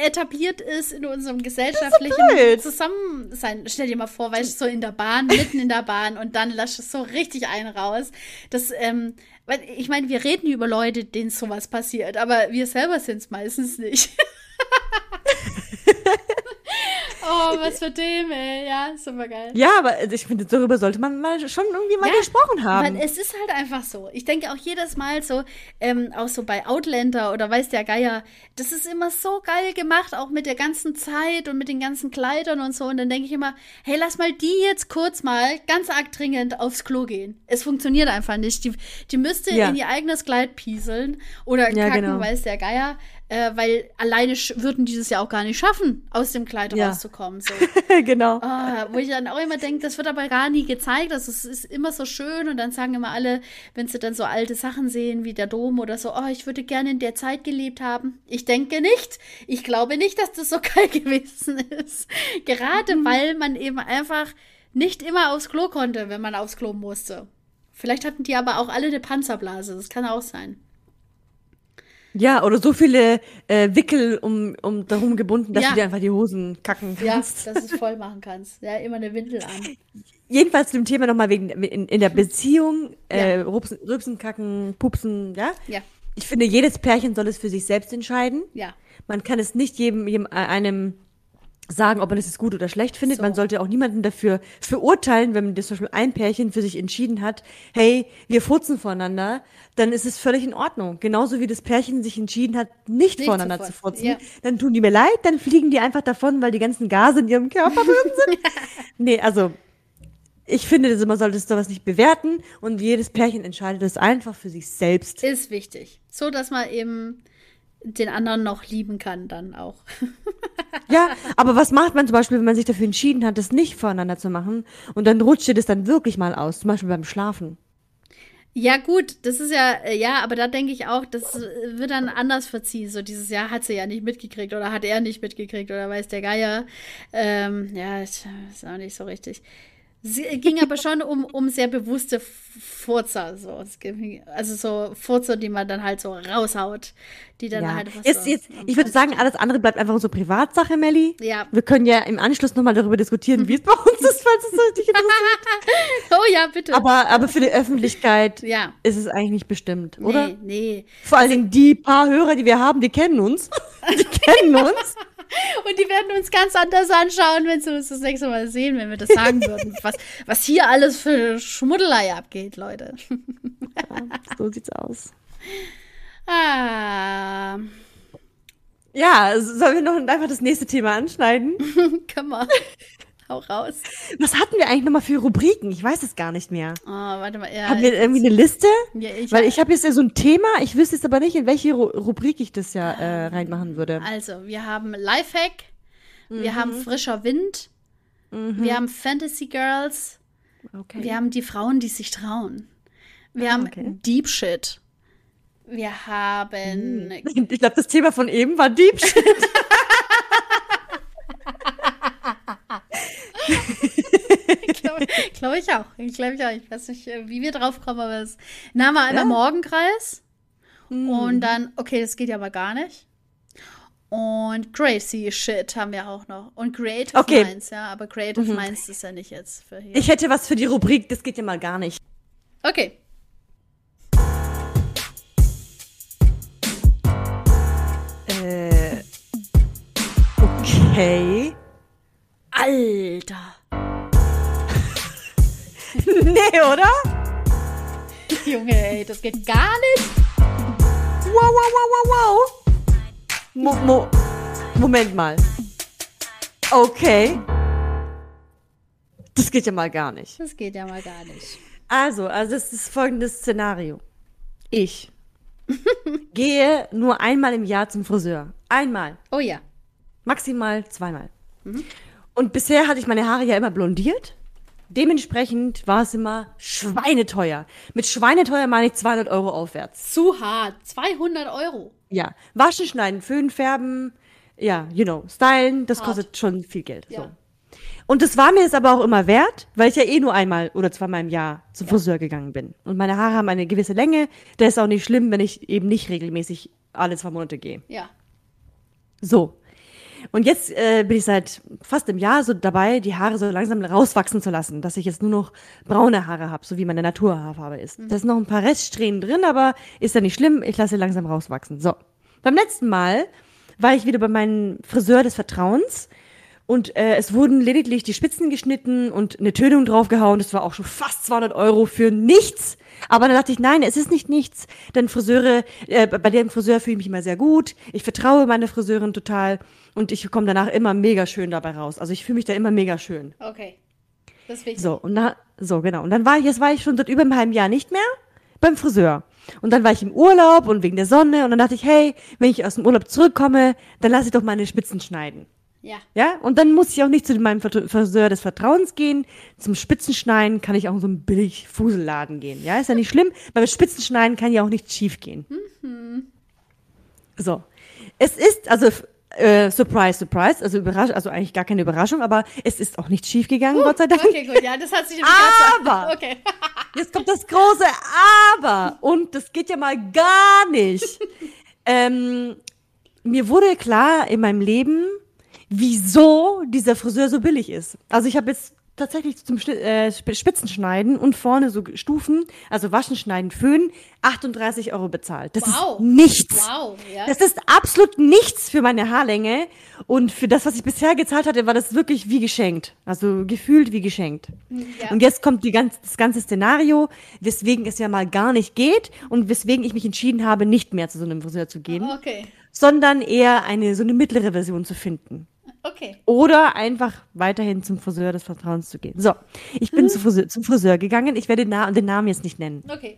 etabliert ist in unserem gesellschaftlichen Zusammensein. Stell dir mal vor, weißt du, so in der Bahn, mitten in der Bahn und dann lasch es so richtig einen raus. Das, ähm, weil ich meine, wir reden über Leute, denen sowas passiert, aber wir selber sind es meistens nicht. Oh, was für Themen, ey. Ja, super geil. Ja, aber also ich finde, darüber sollte man mal schon irgendwie mal ja, gesprochen haben. Weil es ist halt einfach so. Ich denke auch jedes Mal so, ähm, auch so bei Outlander oder weiß der Geier, das ist immer so geil gemacht, auch mit der ganzen Zeit und mit den ganzen Kleidern und so. Und dann denke ich immer, hey, lass mal die jetzt kurz mal ganz arg dringend aufs Klo gehen. Es funktioniert einfach nicht. Die, die müsste ja. in ihr eigenes Kleid pieseln oder ja, kacken, genau. weiß der Geier äh, weil alleine würden die das ja auch gar nicht schaffen, aus dem Kleid ja. rauszukommen. So. genau. Oh, wo ich dann auch immer denke, das wird aber gar nie gezeigt. Das ist, ist, immer so schön und dann sagen immer alle, wenn sie dann so alte Sachen sehen wie der Dom oder so, oh, ich würde gerne in der Zeit gelebt haben. Ich denke nicht. Ich glaube nicht, dass das so geil gewesen ist. Gerade mhm. weil man eben einfach nicht immer aufs Klo konnte, wenn man aufs Klo musste. Vielleicht hatten die aber auch alle eine Panzerblase. Das kann auch sein. Ja, oder so viele äh, Wickel um, um darum gebunden, dass ja. du dir einfach die Hosen kacken kannst. Ja, dass du es voll machen kannst. Ja, immer eine Windel an. Jedenfalls zum Thema nochmal wegen in, in der Beziehung, äh, ja. Rübsen, Rübsen, kacken, pupsen, ja? Ja. Ich finde, jedes Pärchen soll es für sich selbst entscheiden. Ja. Man kann es nicht jedem, jedem einem sagen, ob man es jetzt gut oder schlecht findet. So. Man sollte auch niemanden dafür verurteilen, wenn man das zum Beispiel ein Pärchen für sich entschieden hat, hey, wir furzen voneinander, dann ist es völlig in Ordnung. Genauso wie das Pärchen sich entschieden hat, nicht, nicht voneinander zu furzen. Ja. Dann tun die mir leid, dann fliegen die einfach davon, weil die ganzen Gase in ihrem Körper drin sind. nee, also ich finde, man sollte sowas nicht bewerten und jedes Pärchen entscheidet es einfach für sich selbst. Ist wichtig. So, dass man eben den anderen noch lieben kann, dann auch. ja, aber was macht man zum Beispiel, wenn man sich dafür entschieden hat, das nicht voneinander zu machen und dann rutscht dir das dann wirklich mal aus, zum Beispiel beim Schlafen? Ja, gut, das ist ja, äh, ja, aber da denke ich auch, das wird dann anders verziehen. So dieses Jahr hat sie ja nicht mitgekriegt oder hat er nicht mitgekriegt oder weiß der Geier. Ähm, ja, ist auch nicht so richtig. Es ging aber schon um, um sehr bewusste Furzer, so. Also so Furzer, die man dann halt so raushaut, die dann ja. halt was jetzt, so jetzt, Ich würde sagen, alles andere bleibt einfach so Privatsache, Melli. Ja. Wir können ja im Anschluss nochmal darüber diskutieren, wie es bei uns ist, falls es dich interessiert. oh ja, bitte. Aber, aber für die Öffentlichkeit ja. ist es eigentlich nicht bestimmt, oder? Nee, nee. Vor allen Dingen die paar Hörer, die wir haben, die kennen uns. Die kennen uns. Und die werden uns ganz anders anschauen, wenn sie uns das nächste Mal sehen, wenn wir das sagen würden. Was, was hier alles für Schmuddelei abgeht, Leute. Ja, so sieht's aus. Ah. Ja, sollen wir noch einfach das nächste Thema anschneiden? Können wir. Hau raus. Was hatten wir eigentlich nochmal für Rubriken? Ich weiß es gar nicht mehr. Oh, warte mal. Ja, Haben wir irgendwie eine Liste? Ja, ich Weil ich habe jetzt ja so ein Thema, ich wüsste jetzt aber nicht, in welche Ru Rubrik ich das ja äh, reinmachen würde. Also, wir haben Lifehack, mhm. wir haben Frischer Wind, mhm. wir haben Fantasy Girls, okay. wir haben die Frauen, die sich trauen. Wir ah, haben okay. Deep Shit. Wir haben. Ich glaube, das Thema von eben war Deep Shit. glaube glaub ich auch. Ich glaube ich auch. Ich weiß nicht, äh, wie wir drauf kommen, aber es. Wir einmal ja. Morgenkreis. Mhm. Und dann, okay, das geht ja aber gar nicht. Und Crazy Shit haben wir auch noch. Und Creative okay. Minds, ja. Aber Creative mhm. Minds ist ja nicht jetzt für hier. Ich hätte was für die Rubrik, das geht ja mal gar nicht. Okay. Äh. Okay. Alter. Nee, oder? Junge, ey, das geht gar nicht. Wow, wow, wow, wow, wow. Mo Mo Moment mal. Okay. Das geht ja mal gar nicht. Das geht ja mal gar nicht. Also, also es ist folgendes Szenario. Ich gehe nur einmal im Jahr zum Friseur. Einmal. Oh ja. Maximal zweimal. Und bisher hatte ich meine Haare ja immer blondiert. Dementsprechend war es immer schweineteuer. Mit schweineteuer meine ich 200 Euro aufwärts. Zu hart. 200 Euro. Ja. Waschen, schneiden, föhnen, färben. Ja, you know, stylen, das Hart. kostet schon viel Geld. Ja. So. Und das war mir jetzt aber auch immer wert, weil ich ja eh nur einmal oder zweimal im Jahr zum Friseur gegangen bin. Und meine Haare haben eine gewisse Länge. Da ist auch nicht schlimm, wenn ich eben nicht regelmäßig alle zwei Monate gehe. Ja. So. Und jetzt äh, bin ich seit fast einem Jahr so dabei, die Haare so langsam rauswachsen zu lassen, dass ich jetzt nur noch braune Haare habe, so wie meine Naturhaarfarbe ist. Da sind noch ein paar Reststrähnen drin, aber ist ja nicht schlimm, ich lasse sie langsam rauswachsen. So. Beim letzten Mal war ich wieder bei meinem Friseur des Vertrauens und äh, es wurden lediglich die Spitzen geschnitten und eine Tönung draufgehauen. Das war auch schon fast 200 Euro für nichts. Aber dann dachte ich, nein, es ist nicht nichts. Denn Friseure, äh, bei dem Friseur fühle ich mich immer sehr gut. Ich vertraue meine Friseurin total und ich komme danach immer mega schön dabei raus. Also ich fühle mich da immer mega schön. Okay. Das ist wichtig. So, und da, so, genau. Und dann war ich, jetzt war ich schon seit über einem halben Jahr nicht mehr beim Friseur. Und dann war ich im Urlaub und wegen der Sonne und dann dachte ich, hey, wenn ich aus dem Urlaub zurückkomme, dann lasse ich doch meine Spitzen schneiden. Ja. Ja, und dann muss ich auch nicht zu meinem Friseur des Vertrauens gehen. Zum Spitzenschneiden kann ich auch in so einen billig Fuselladen gehen. Ja, ist ja nicht schlimm, weil mit Spitzenschneiden kann ja auch nichts schief gehen. So. Es ist, also, äh, surprise, surprise, also überrasch, also eigentlich gar keine Überraschung, aber es ist auch nicht schief gegangen, Gott sei Dank. Okay, gut. Ja, das hat sich Aber- Okay. Jetzt kommt das große Aber. Und das geht ja mal gar nicht. ähm, mir wurde klar in meinem Leben, wieso dieser Friseur so billig ist. Also ich habe jetzt tatsächlich zum äh, Sp- Spitzenschneiden und vorne so Stufen, also Waschen, Schneiden, Föhnen, 38 Euro bezahlt. Das Wow. ist nichts. Wow. Ja. Das ist absolut nichts für meine Haarlänge. Und für das, was ich bisher gezahlt hatte, war das wirklich wie geschenkt. Also gefühlt wie geschenkt. Ja. Und jetzt kommt die ganz, das ganze Szenario, weswegen es ja mal gar nicht geht und weswegen ich mich entschieden habe, nicht mehr zu so einem Friseur zu gehen, Okay. sondern eher eine so eine mittlere Version zu finden. Okay. Oder einfach weiterhin zum Friseur des Vertrauens zu gehen. So, ich bin zu Friseur, zum Friseur gegangen. Ich werde den, Na den Namen jetzt nicht nennen. Okay.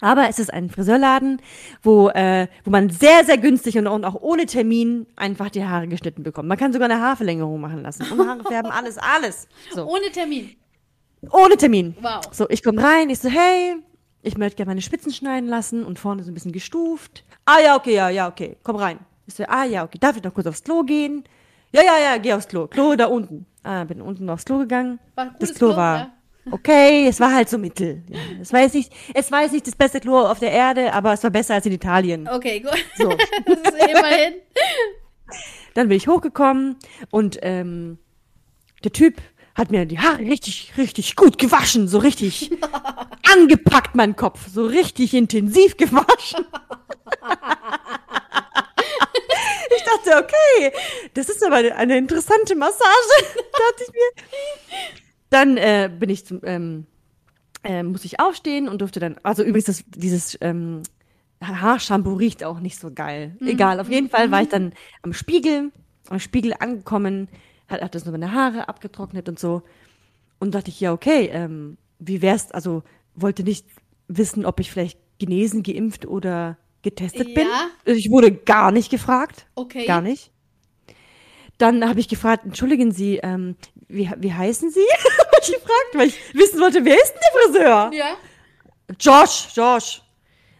Aber es ist ein Friseurladen, wo, äh, wo man sehr, sehr günstig und, und auch ohne Termin einfach die Haare geschnitten bekommt. Man kann sogar eine Haarverlängerung machen lassen. Und Haare färben, alles, alles. So. Ohne Termin. Ohne Termin. Wow. So, ich komme rein, ich so, hey, ich möchte gerne meine Spitzen schneiden lassen und vorne so ein bisschen gestuft. Ah ja, okay, ja, ja, okay, komm rein. Ich so, ah ja, okay, darf ich noch kurz aufs Klo gehen? Ja, ja, ja, geh aufs Klo. Klo da unten. Ah, bin unten aufs Klo gegangen. War das Klo, Klo, war ja. okay, es war halt so mittel. Ja, es war jetzt nicht, es war jetzt nicht das beste Klo auf der Erde, aber es war besser als in Italien. Okay, gut. So. das ist immerhin. Dann bin ich hochgekommen und ähm, der Typ hat mir die Haare richtig, richtig gut gewaschen, so richtig angepackt, mein Kopf, so richtig intensiv gewaschen. Ich dachte, okay, das ist aber eine interessante Massage, dachte ich mir. Dann äh, bin ich zum, ähm, äh, muss ich aufstehen und durfte dann, also übrigens das, dieses ähm, Haarshampoo riecht auch nicht so geil. Egal, auf jeden Fall war ich dann am Spiegel, am Spiegel angekommen, hat, hat das nur meine Haare abgetrocknet und so. Und dachte ich, ja, okay, ähm, wie wär's, also wollte nicht wissen, ob ich vielleicht genesen, geimpft oder getestet bin. Ja. Also Ich wurde gar nicht gefragt. Okay. Gar nicht. Dann habe ich gefragt, entschuldigen Sie, ähm, wie, wie heißen Sie? Hab ich gefragt, weil ich wissen wollte, wer ist denn der Friseur? Ja. Josh, Josh.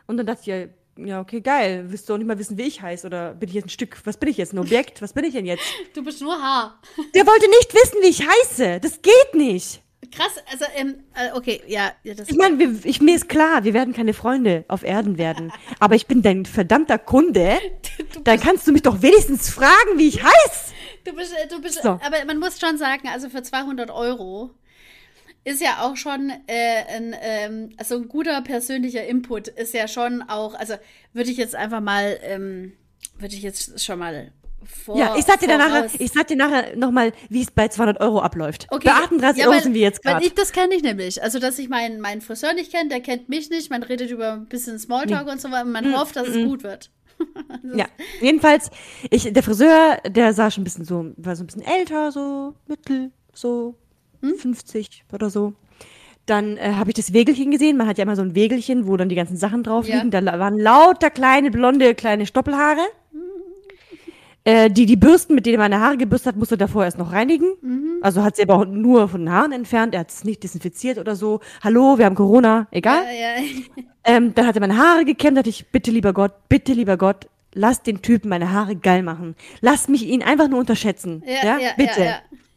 Und dann dachte ich, ja, ja, okay, geil. Willst du auch nicht mal wissen, wie ich heiße? Oder bin ich jetzt ein Stück, was bin ich jetzt, ein Objekt? Was bin ich denn jetzt? Du bist nur Haar. Der wollte nicht wissen, wie ich heiße. Das geht nicht. Krass, also, ähm, äh, okay, ja, ja das Ich meine, ich, mir ist klar, wir werden keine Freunde auf Erden werden. Aber ich bin dein verdammter Kunde. Dann kannst du mich doch wenigstens fragen, wie ich heiße. Du bist, äh, du bist, So. aber man muss schon sagen, also für 200 Euro ist ja auch schon äh, ein, ähm, also ein guter persönlicher Input ist ja schon auch, also würde ich jetzt einfach mal, ähm, würde ich jetzt schon mal vor. Ja, ich sag dir danach, ich sag dir nachher nochmal, wie es bei 200 Euro abläuft. Okay, Bei 38 ja, Euro weil- sind wir jetzt Weil gerade. ich, das kenne ich nämlich. Also, dass ich meinen, meinen Friseur nicht kenne, der kennt mich nicht. Man redet über ein bisschen Smalltalk und so weiter. Man hofft, dass es gut wird. Ja, jedenfalls, ich, der Friseur, der sah schon ein bisschen so, war so ein bisschen älter, so mittel, so Hm? 50 oder so. Dann äh, habe ich das Wägelchen gesehen. Man hat ja immer so ein Wägelchen, wo dann die ganzen Sachen drauf Ja. liegen. Da waren lauter kleine, blonde, kleine Stoppelhaare. Äh, die, die Bürsten, mit denen meine Haare gebürstet hat, musste davor erst noch reinigen. Mhm. Also hat sie aber auch nur von den Haaren entfernt. Er hat es nicht desinfiziert oder so. Hallo, wir haben Corona. Egal. Ja, ja. Ähm, dann hat er meine Haare gekämmt, dachte ich, bitte lieber Gott, bitte lieber Gott, lass den Typen meine Haare geil machen. Lass mich ihn einfach nur unterschätzen. Ja, Ja, ja, bitte. ja.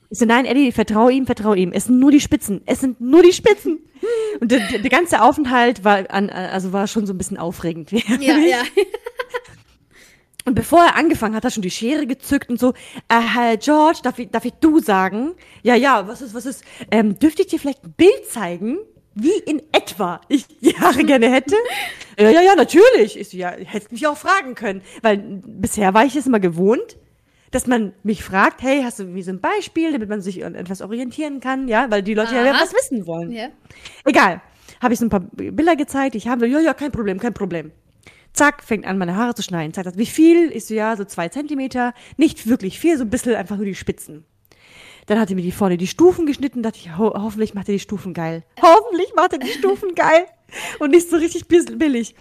Ich so, nein, Eddie, vertraue ihm, vertraue ihm. Es sind nur die Spitzen. Es sind nur die Spitzen. Und der, der, der ganze Aufenthalt war an, also war schon so ein bisschen aufregend. Ja, ja. Und bevor er angefangen hat, hat er schon die Schere gezückt und so, äh, George, darf ich, darf ich du sagen? Ja, ja, was ist, was ist, ähm, dürfte ich dir vielleicht ein Bild zeigen, wie in etwa ich die Haare gerne hätte? ja, ja, ja, natürlich. Ich so, ja, hättest mich auch fragen können, weil bisher war ich es immer gewohnt, dass man mich fragt, hey, hast du irgendwie so ein Beispiel, damit man sich an etwas orientieren kann, ja, weil die Leute ja Aha. was wissen wollen. ja. Egal. Habe ich so ein paar Bilder gezeigt. Ich habe, ja, ja, kein Problem, kein Problem. Zack, fängt an, meine Haare zu schneiden. Zeigt das, wie viel? Ich so, ja, so zwei Zentimeter. Nicht wirklich viel, so ein bisschen einfach nur die Spitzen. Dann hat er mir die vorne die Stufen geschnitten, dachte ich, ho hoffentlich macht er die Stufen geil. Hoffentlich macht er die Stufen geil. Und nicht so richtig billig.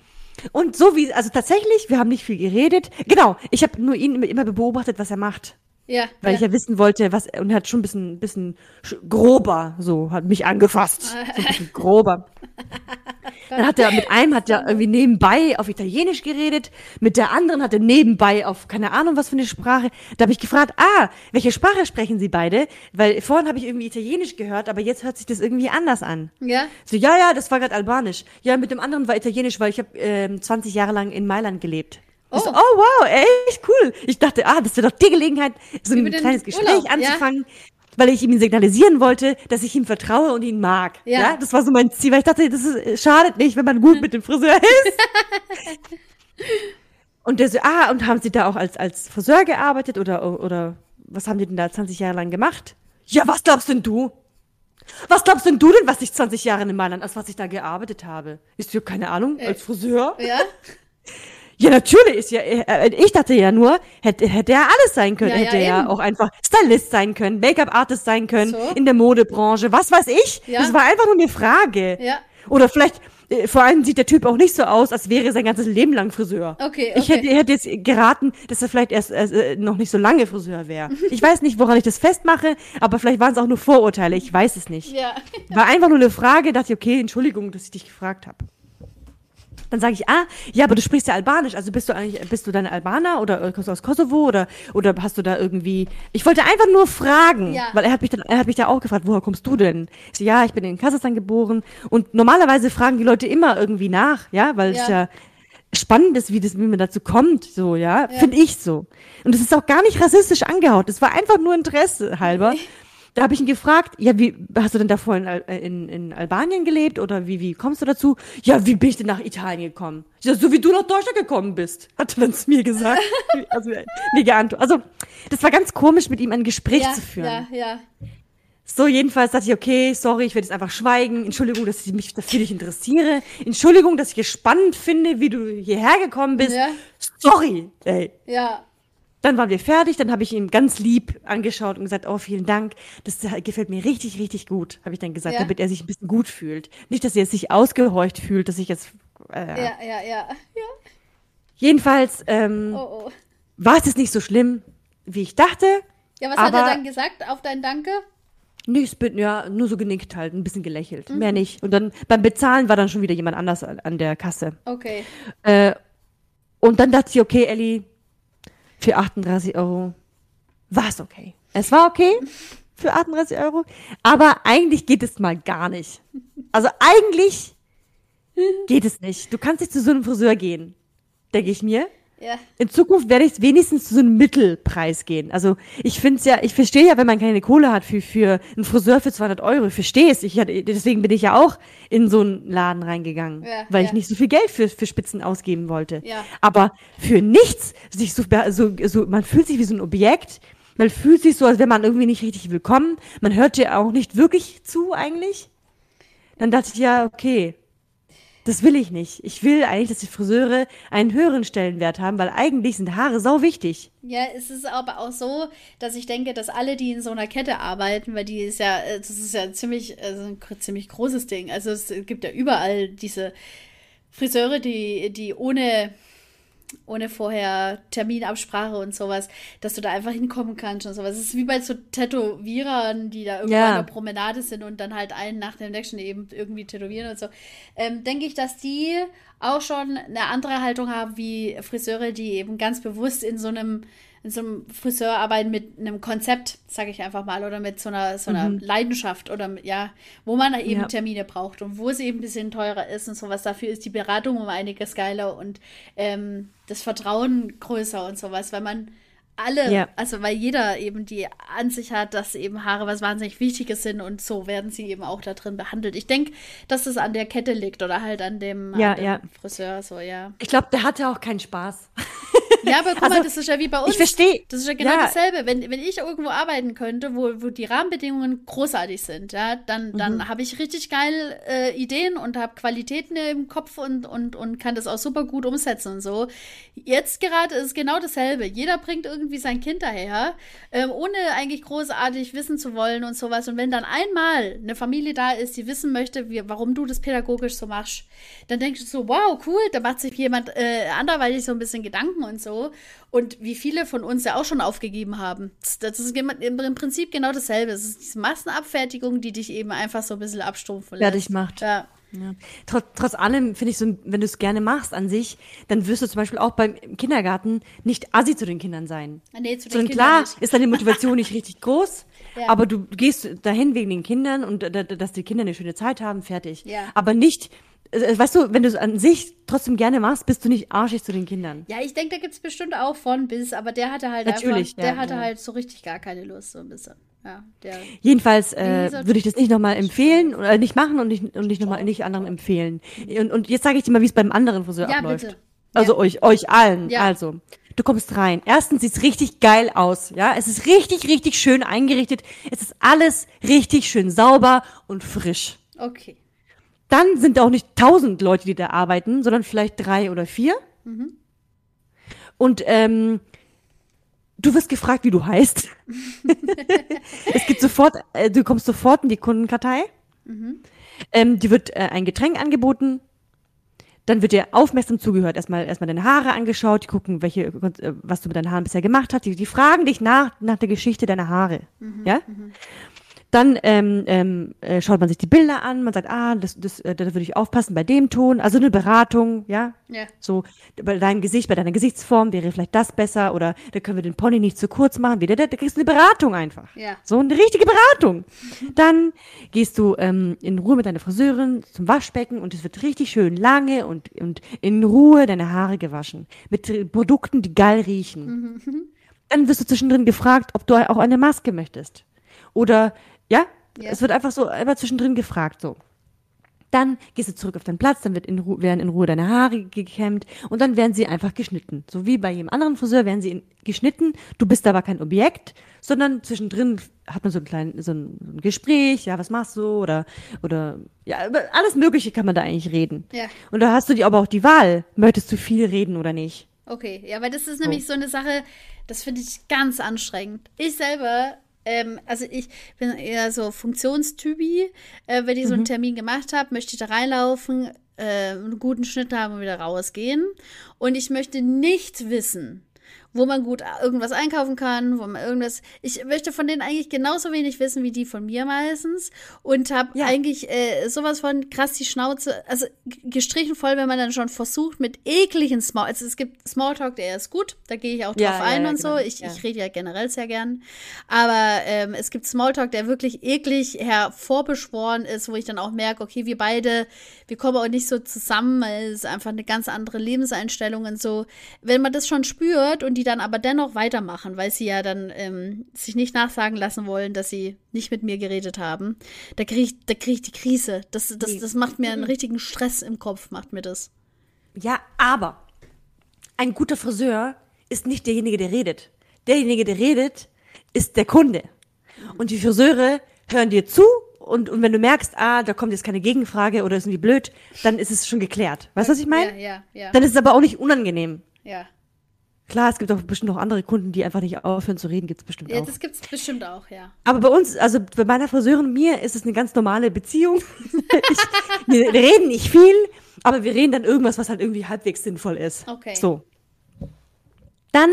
Und so wie, also tatsächlich, wir haben nicht viel geredet. Genau, ich habe nur ihn immer beobachtet, was er macht. Ja. Weil ja. ich ja wissen wollte, was, und er hat schon ein bisschen, bisschen sch- grober, so, hat mich angefasst. So ein bisschen grober. Dann hat er, mit einem hat er irgendwie nebenbei auf Italienisch geredet, mit der anderen hat er nebenbei auf keine Ahnung was für eine Sprache. Da habe ich gefragt, ah, welche Sprache sprechen Sie beide? Weil vorhin habe ich irgendwie Italienisch gehört, aber jetzt hört sich das irgendwie anders an. ja. So, ja, ja, das war gerade Albanisch. Ja, mit dem anderen war Italienisch, weil ich habe ähm, 20 Jahre lang in Mailand gelebt. Ich so, Oh. oh wow, echt cool. Ich dachte, ah, das wäre doch die Gelegenheit, so ein kleines Gespräch Urlaub, ja. anzufangen, weil ich ihm signalisieren wollte, dass ich ihm vertraue und ihn mag. Ja. Ja. das war so mein Ziel, weil ich dachte, das ist, schadet nicht, wenn man gut mit dem Friseur ist. und der so, ah, und haben Sie da auch als, als Friseur gearbeitet oder, oder was haben die denn da 20 Jahre lang gemacht? Ja, was glaubst denn du? Was glaubst denn du denn, was ich 20 Jahre in Mailand, als was ich da gearbeitet habe? Ist dir keine Ahnung, als Friseur? Ja. Ja, natürlich ist ja, äh, ich dachte ja nur, hätte, hätte er alles sein können. Ja, ja, hätte er eben. auch einfach Stylist sein können, Make-up-Artist sein können, So. in der Modebranche, was weiß ich. Ja. Das war einfach nur eine Frage. Ja. Oder vielleicht, äh, vor allem sieht der Typ auch nicht so aus, als wäre er sein ganzes Leben lang Friseur. Okay, Ich okay. hätte, hätte jetzt geraten, dass er vielleicht erst, erst äh, noch nicht so lange Friseur wäre. Ich weiß nicht, woran ich das festmache, aber vielleicht waren es auch nur Vorurteile, ich weiß es nicht. Ja. War einfach nur eine Frage, dachte ich, okay, Entschuldigung, dass ich dich gefragt habe. Dann sage ich, ah, ja, aber du sprichst ja Albanisch, also bist du eigentlich, bist du dann Albaner oder äh, kommst du aus Kosovo oder, oder hast du da irgendwie, ich wollte einfach nur fragen, Ja. weil er hat mich dann, er hat mich da auch gefragt, woher kommst du denn? Ich so, ja, ich bin in Kasachstan geboren und normalerweise fragen die Leute immer irgendwie nach, ja, weil es Ja. ja spannend ist, wie das, wie man dazu kommt, so, ja, Ja. finde ich so. Und es ist auch gar nicht rassistisch angehaut, es war einfach nur Interesse halber. Da habe ich ihn gefragt, ja, wie hast du denn davor in, Al- äh, in, in Albanien gelebt oder wie, wie kommst du dazu? Ja, wie bin ich denn nach Italien gekommen? Ja, so wie du nach Deutschland gekommen bist, hat er dann zu mir gesagt. also, mir geantwortet. Also, das war ganz komisch, mit ihm ein Gespräch Ja, zu führen. ja, ja. So, jedenfalls dachte ich, okay, sorry, ich werde jetzt einfach schweigen. Entschuldigung, dass ich mich dafür nicht interessiere. Entschuldigung, dass ich es spannend finde, wie du hierher gekommen bist. Ja. Sorry, ey. Ja. Dann waren wir fertig, dann habe ich ihn ganz lieb angeschaut und gesagt, oh, vielen Dank, das gefällt mir richtig, richtig gut, habe ich dann gesagt, Ja. damit er sich ein bisschen gut fühlt. Nicht, dass er sich ausgehorcht fühlt, dass ich jetzt... Äh, Ja, ja, ja. ja. Jedenfalls ähm, Oh, oh. war es jetzt nicht so schlimm, wie ich dachte. Ja, was hat er dann gesagt auf dein Danke? Nichts, bin ja nur so genickt halt, ein bisschen gelächelt, Mhm. mehr nicht. Und dann beim Bezahlen war dann schon wieder jemand anders an, an der Kasse. Okay. Äh, und dann dachte ich, okay, Ellie, für 38 Euro war es okay. Es war okay für 38 Euro, aber eigentlich geht es mal gar nicht. Also eigentlich geht es nicht. Du kannst nicht zu so einem Friseur gehen, denke ich mir. Ja. In Zukunft werde ich wenigstens zu so einem Mittelpreis gehen. Also ich finde es ja, ich verstehe ja, wenn man keine Kohle hat für, für einen Friseur für 200 Euro, ich verstehe es. Ich deswegen bin ich ja auch in so einen Laden reingegangen, Ja, weil ja. ich nicht so viel Geld für, für Spitzen ausgeben wollte. Ja. Aber für nichts, sich so, so, so, man fühlt sich wie so ein Objekt. Man fühlt sich so, als wäre man irgendwie nicht richtig willkommen. Man hört dir auch nicht wirklich zu eigentlich. Dann dachte ich, ja, okay, das will ich nicht. Ich will eigentlich, dass die Friseure einen höheren Stellenwert haben, weil eigentlich sind Haare sau wichtig. Ja, es ist aber auch so, dass ich denke, dass alle, die in so einer Kette arbeiten, weil die ist ja, äh, das ist ja ziemlich, also ein ziemlich großes Ding. Also es gibt ja überall diese Friseure, die, die ohne, ohne vorher Terminabsprache und sowas, dass du da einfach hinkommen kannst und sowas. Es ist wie bei so Tätowierern, die da irgendwo Ja. an der Promenade sind und dann halt einen nach dem nächsten eben irgendwie tätowieren und so. Ähm, denke ich, dass die auch schon eine andere Haltung haben wie Friseure, die eben ganz bewusst in so einem in so einem Friseur arbeiten mit einem Konzept, sage ich einfach mal, oder mit so einer, so einer Leidenschaft oder mit- ja, wo man eben Ja. Termine braucht und wo es eben ein bisschen teurer ist und sowas. Dafür ist die Beratung um einiges geiler und ähm, das Vertrauen größer und sowas, weil man alle, Ja. also weil jeder eben die Ansicht hat, dass eben Haare was wahnsinnig Wichtiges sind und so werden sie eben auch da drin behandelt. Ich denke, dass es an der Kette liegt oder halt an dem, Ja, an dem. Friseur, so, ja. Ich glaube, der hatte auch keinen Spaß. Ja, aber guck mal, Also, das ist ja wie bei uns. ich versteh. Das ist ja genau Ja. dasselbe. Wenn, wenn ich irgendwo arbeiten könnte, wo, wo die Rahmenbedingungen großartig sind, ja, dann, dann Mhm. habe ich richtig geil äh, Ideen und habe Qualitäten im Kopf und, und, und kann das auch super gut umsetzen und so. Jetzt gerade ist es genau dasselbe. Jeder bringt irgendwie sein Kind daher, ähm, ohne eigentlich großartig wissen zu wollen und sowas. Und wenn dann einmal eine Familie da ist, die wissen möchte, wie, warum du das pädagogisch so machst, dann denkst du so, wow, cool, da macht sich jemand äh, anderweitig so ein bisschen Gedanken und so. Und wie viele von uns ja auch schon aufgegeben haben. Das, ist im Prinzip genau dasselbe. Es ist diese Massenabfertigung, die dich eben einfach so ein bisschen abstumpfen lässt. Fertig macht. Ja. Ja. Trotz, trotz allem finde ich so, wenn du es gerne machst an sich, dann wirst du zum Beispiel auch beim im Kindergarten nicht assi zu den Kindern sein. Nee, zu den Sondern Kindern klar nicht. ist deine Motivation nicht richtig groß, Ja. aber du gehst dahin wegen den Kindern und dass die Kinder eine schöne Zeit haben, fertig. Ja. Aber nicht, weißt du, wenn du es an sich trotzdem gerne machst, bist du nicht arschig zu den Kindern. Ja, ich denke, da gibt es bestimmt auch von bis, aber der hatte halt Natürlich, einfach, der ja, hatte ja. halt so richtig gar keine Lust, so ein bisschen. Ja. Jedenfalls äh, würde ich das nicht nochmal empfehlen oder nicht machen und nicht, und nicht nochmal nicht anderen empfehlen. Und, und jetzt sage ich dir mal, wie es beim anderen Friseur Ja, abläuft. bitte. Also euch, euch allen. Also, du kommst rein. Erstens sieht's richtig geil aus, ja. Es ist richtig, richtig schön eingerichtet. Es ist alles richtig schön sauber und frisch. Okay. Dann sind auch nicht tausend Leute, die da arbeiten, sondern vielleicht drei oder vier. Und ähm, du wirst gefragt, wie du heißt. es gibt sofort, äh, du kommst sofort in die Kundenkartei. Ähm, dir wird äh, ein Getränk angeboten. Dann wird dir aufmerksam zugehört. Erstmal, erstmal deine Haare angeschaut, die gucken, welche, äh, was du mit deinen Haaren bisher gemacht hast. Die, die fragen dich nach, nach der Geschichte deiner Haare. Ja? Dann ähm, ähm, äh, schaut man sich die Bilder an, man sagt, ah, das, das, äh, da würde ich aufpassen bei dem Ton, also eine Beratung, ja. Ja. So, bei deinem Gesicht, bei deiner Gesichtsform wäre vielleicht das besser oder da können wir den Pony nicht zu kurz machen, wieder, da, da kriegst du eine Beratung einfach. Ja. So eine richtige Beratung. Dann gehst du ähm, in Ruhe mit deiner Friseurin zum Waschbecken und es wird richtig schön lange und, und in Ruhe deine Haare gewaschen. Mit Produkten, die geil riechen. Dann wirst du zwischendrin gefragt, ob du auch eine Maske möchtest. Oder, ja, Ja. es wird einfach so einfach zwischendrin gefragt, so. Dann gehst du zurück auf deinen Platz, dann wird in Ru werden in Ruhe deine Haare gekämmt und dann werden sie einfach geschnitten. So wie bei jedem anderen Friseur werden sie geschnitten. Du bist aber kein Objekt, sondern zwischendrin hat man so ein kleines, so ein, so ein Gespräch, ja, was machst du? Oder, oder, ja, über alles Mögliche kann man da eigentlich reden. Ja. Und da hast du die aber auch die Wahl, möchtest du viel reden oder nicht? Okay, ja, weil das ist nämlich so eine Sache, das finde ich ganz anstrengend. Ich selber, ähm, also ich bin eher so Funktionstypi. Äh, wenn ich so einen Termin gemacht habe, möchte ich da reinlaufen, äh, einen guten Schnitt haben und wieder rausgehen. Und ich möchte nicht wissen wo man gut irgendwas einkaufen kann, wo man irgendwas. Ich möchte von denen eigentlich genauso wenig wissen wie die von mir meistens und habe ja. eigentlich äh, sowas von krass die Schnauze, also gestrichen voll, wenn man dann schon versucht mit ekligen Small, also es gibt Smalltalk, der ist gut, da gehe ich auch drauf ja, ein ja, und genau. so. Ich, ich rede ja generell sehr gern, aber ähm, es gibt Smalltalk, der wirklich eklig hervorbeschworen ist, wo ich dann auch merke, okay, wir beide, wir kommen auch nicht so zusammen, es ist einfach eine ganz andere Lebenseinstellung und so. Wenn man das schon spürt und die die dann aber dennoch weitermachen, weil sie ja dann ähm, sich nicht nachsagen lassen wollen, dass sie nicht mit mir geredet haben. Da kriege ich, da krieg ich die Krise. Das, das, das macht mir einen richtigen Stress im Kopf, macht mir das. Ja, aber ein guter Friseur ist nicht derjenige, der redet. Derjenige, der redet, ist der Kunde. Und die Friseure hören dir zu und, und wenn du merkst, ah, da kommt jetzt keine Gegenfrage oder ist irgendwie blöd, dann ist es schon geklärt. Weißt du, was ich meine? Ja, ja, ja. Dann ist es aber auch nicht unangenehm. Ja. Klar, es gibt auch bestimmt noch andere Kunden, die einfach nicht aufhören zu reden, gibt es bestimmt ja, auch. Das gibt es bestimmt auch, ja. Aber bei uns, also bei meiner Friseurin und mir ist es eine ganz normale Beziehung. ich, wir reden nicht viel, aber wir reden dann irgendwas, was halt irgendwie halbwegs sinnvoll ist. Okay. So. Dann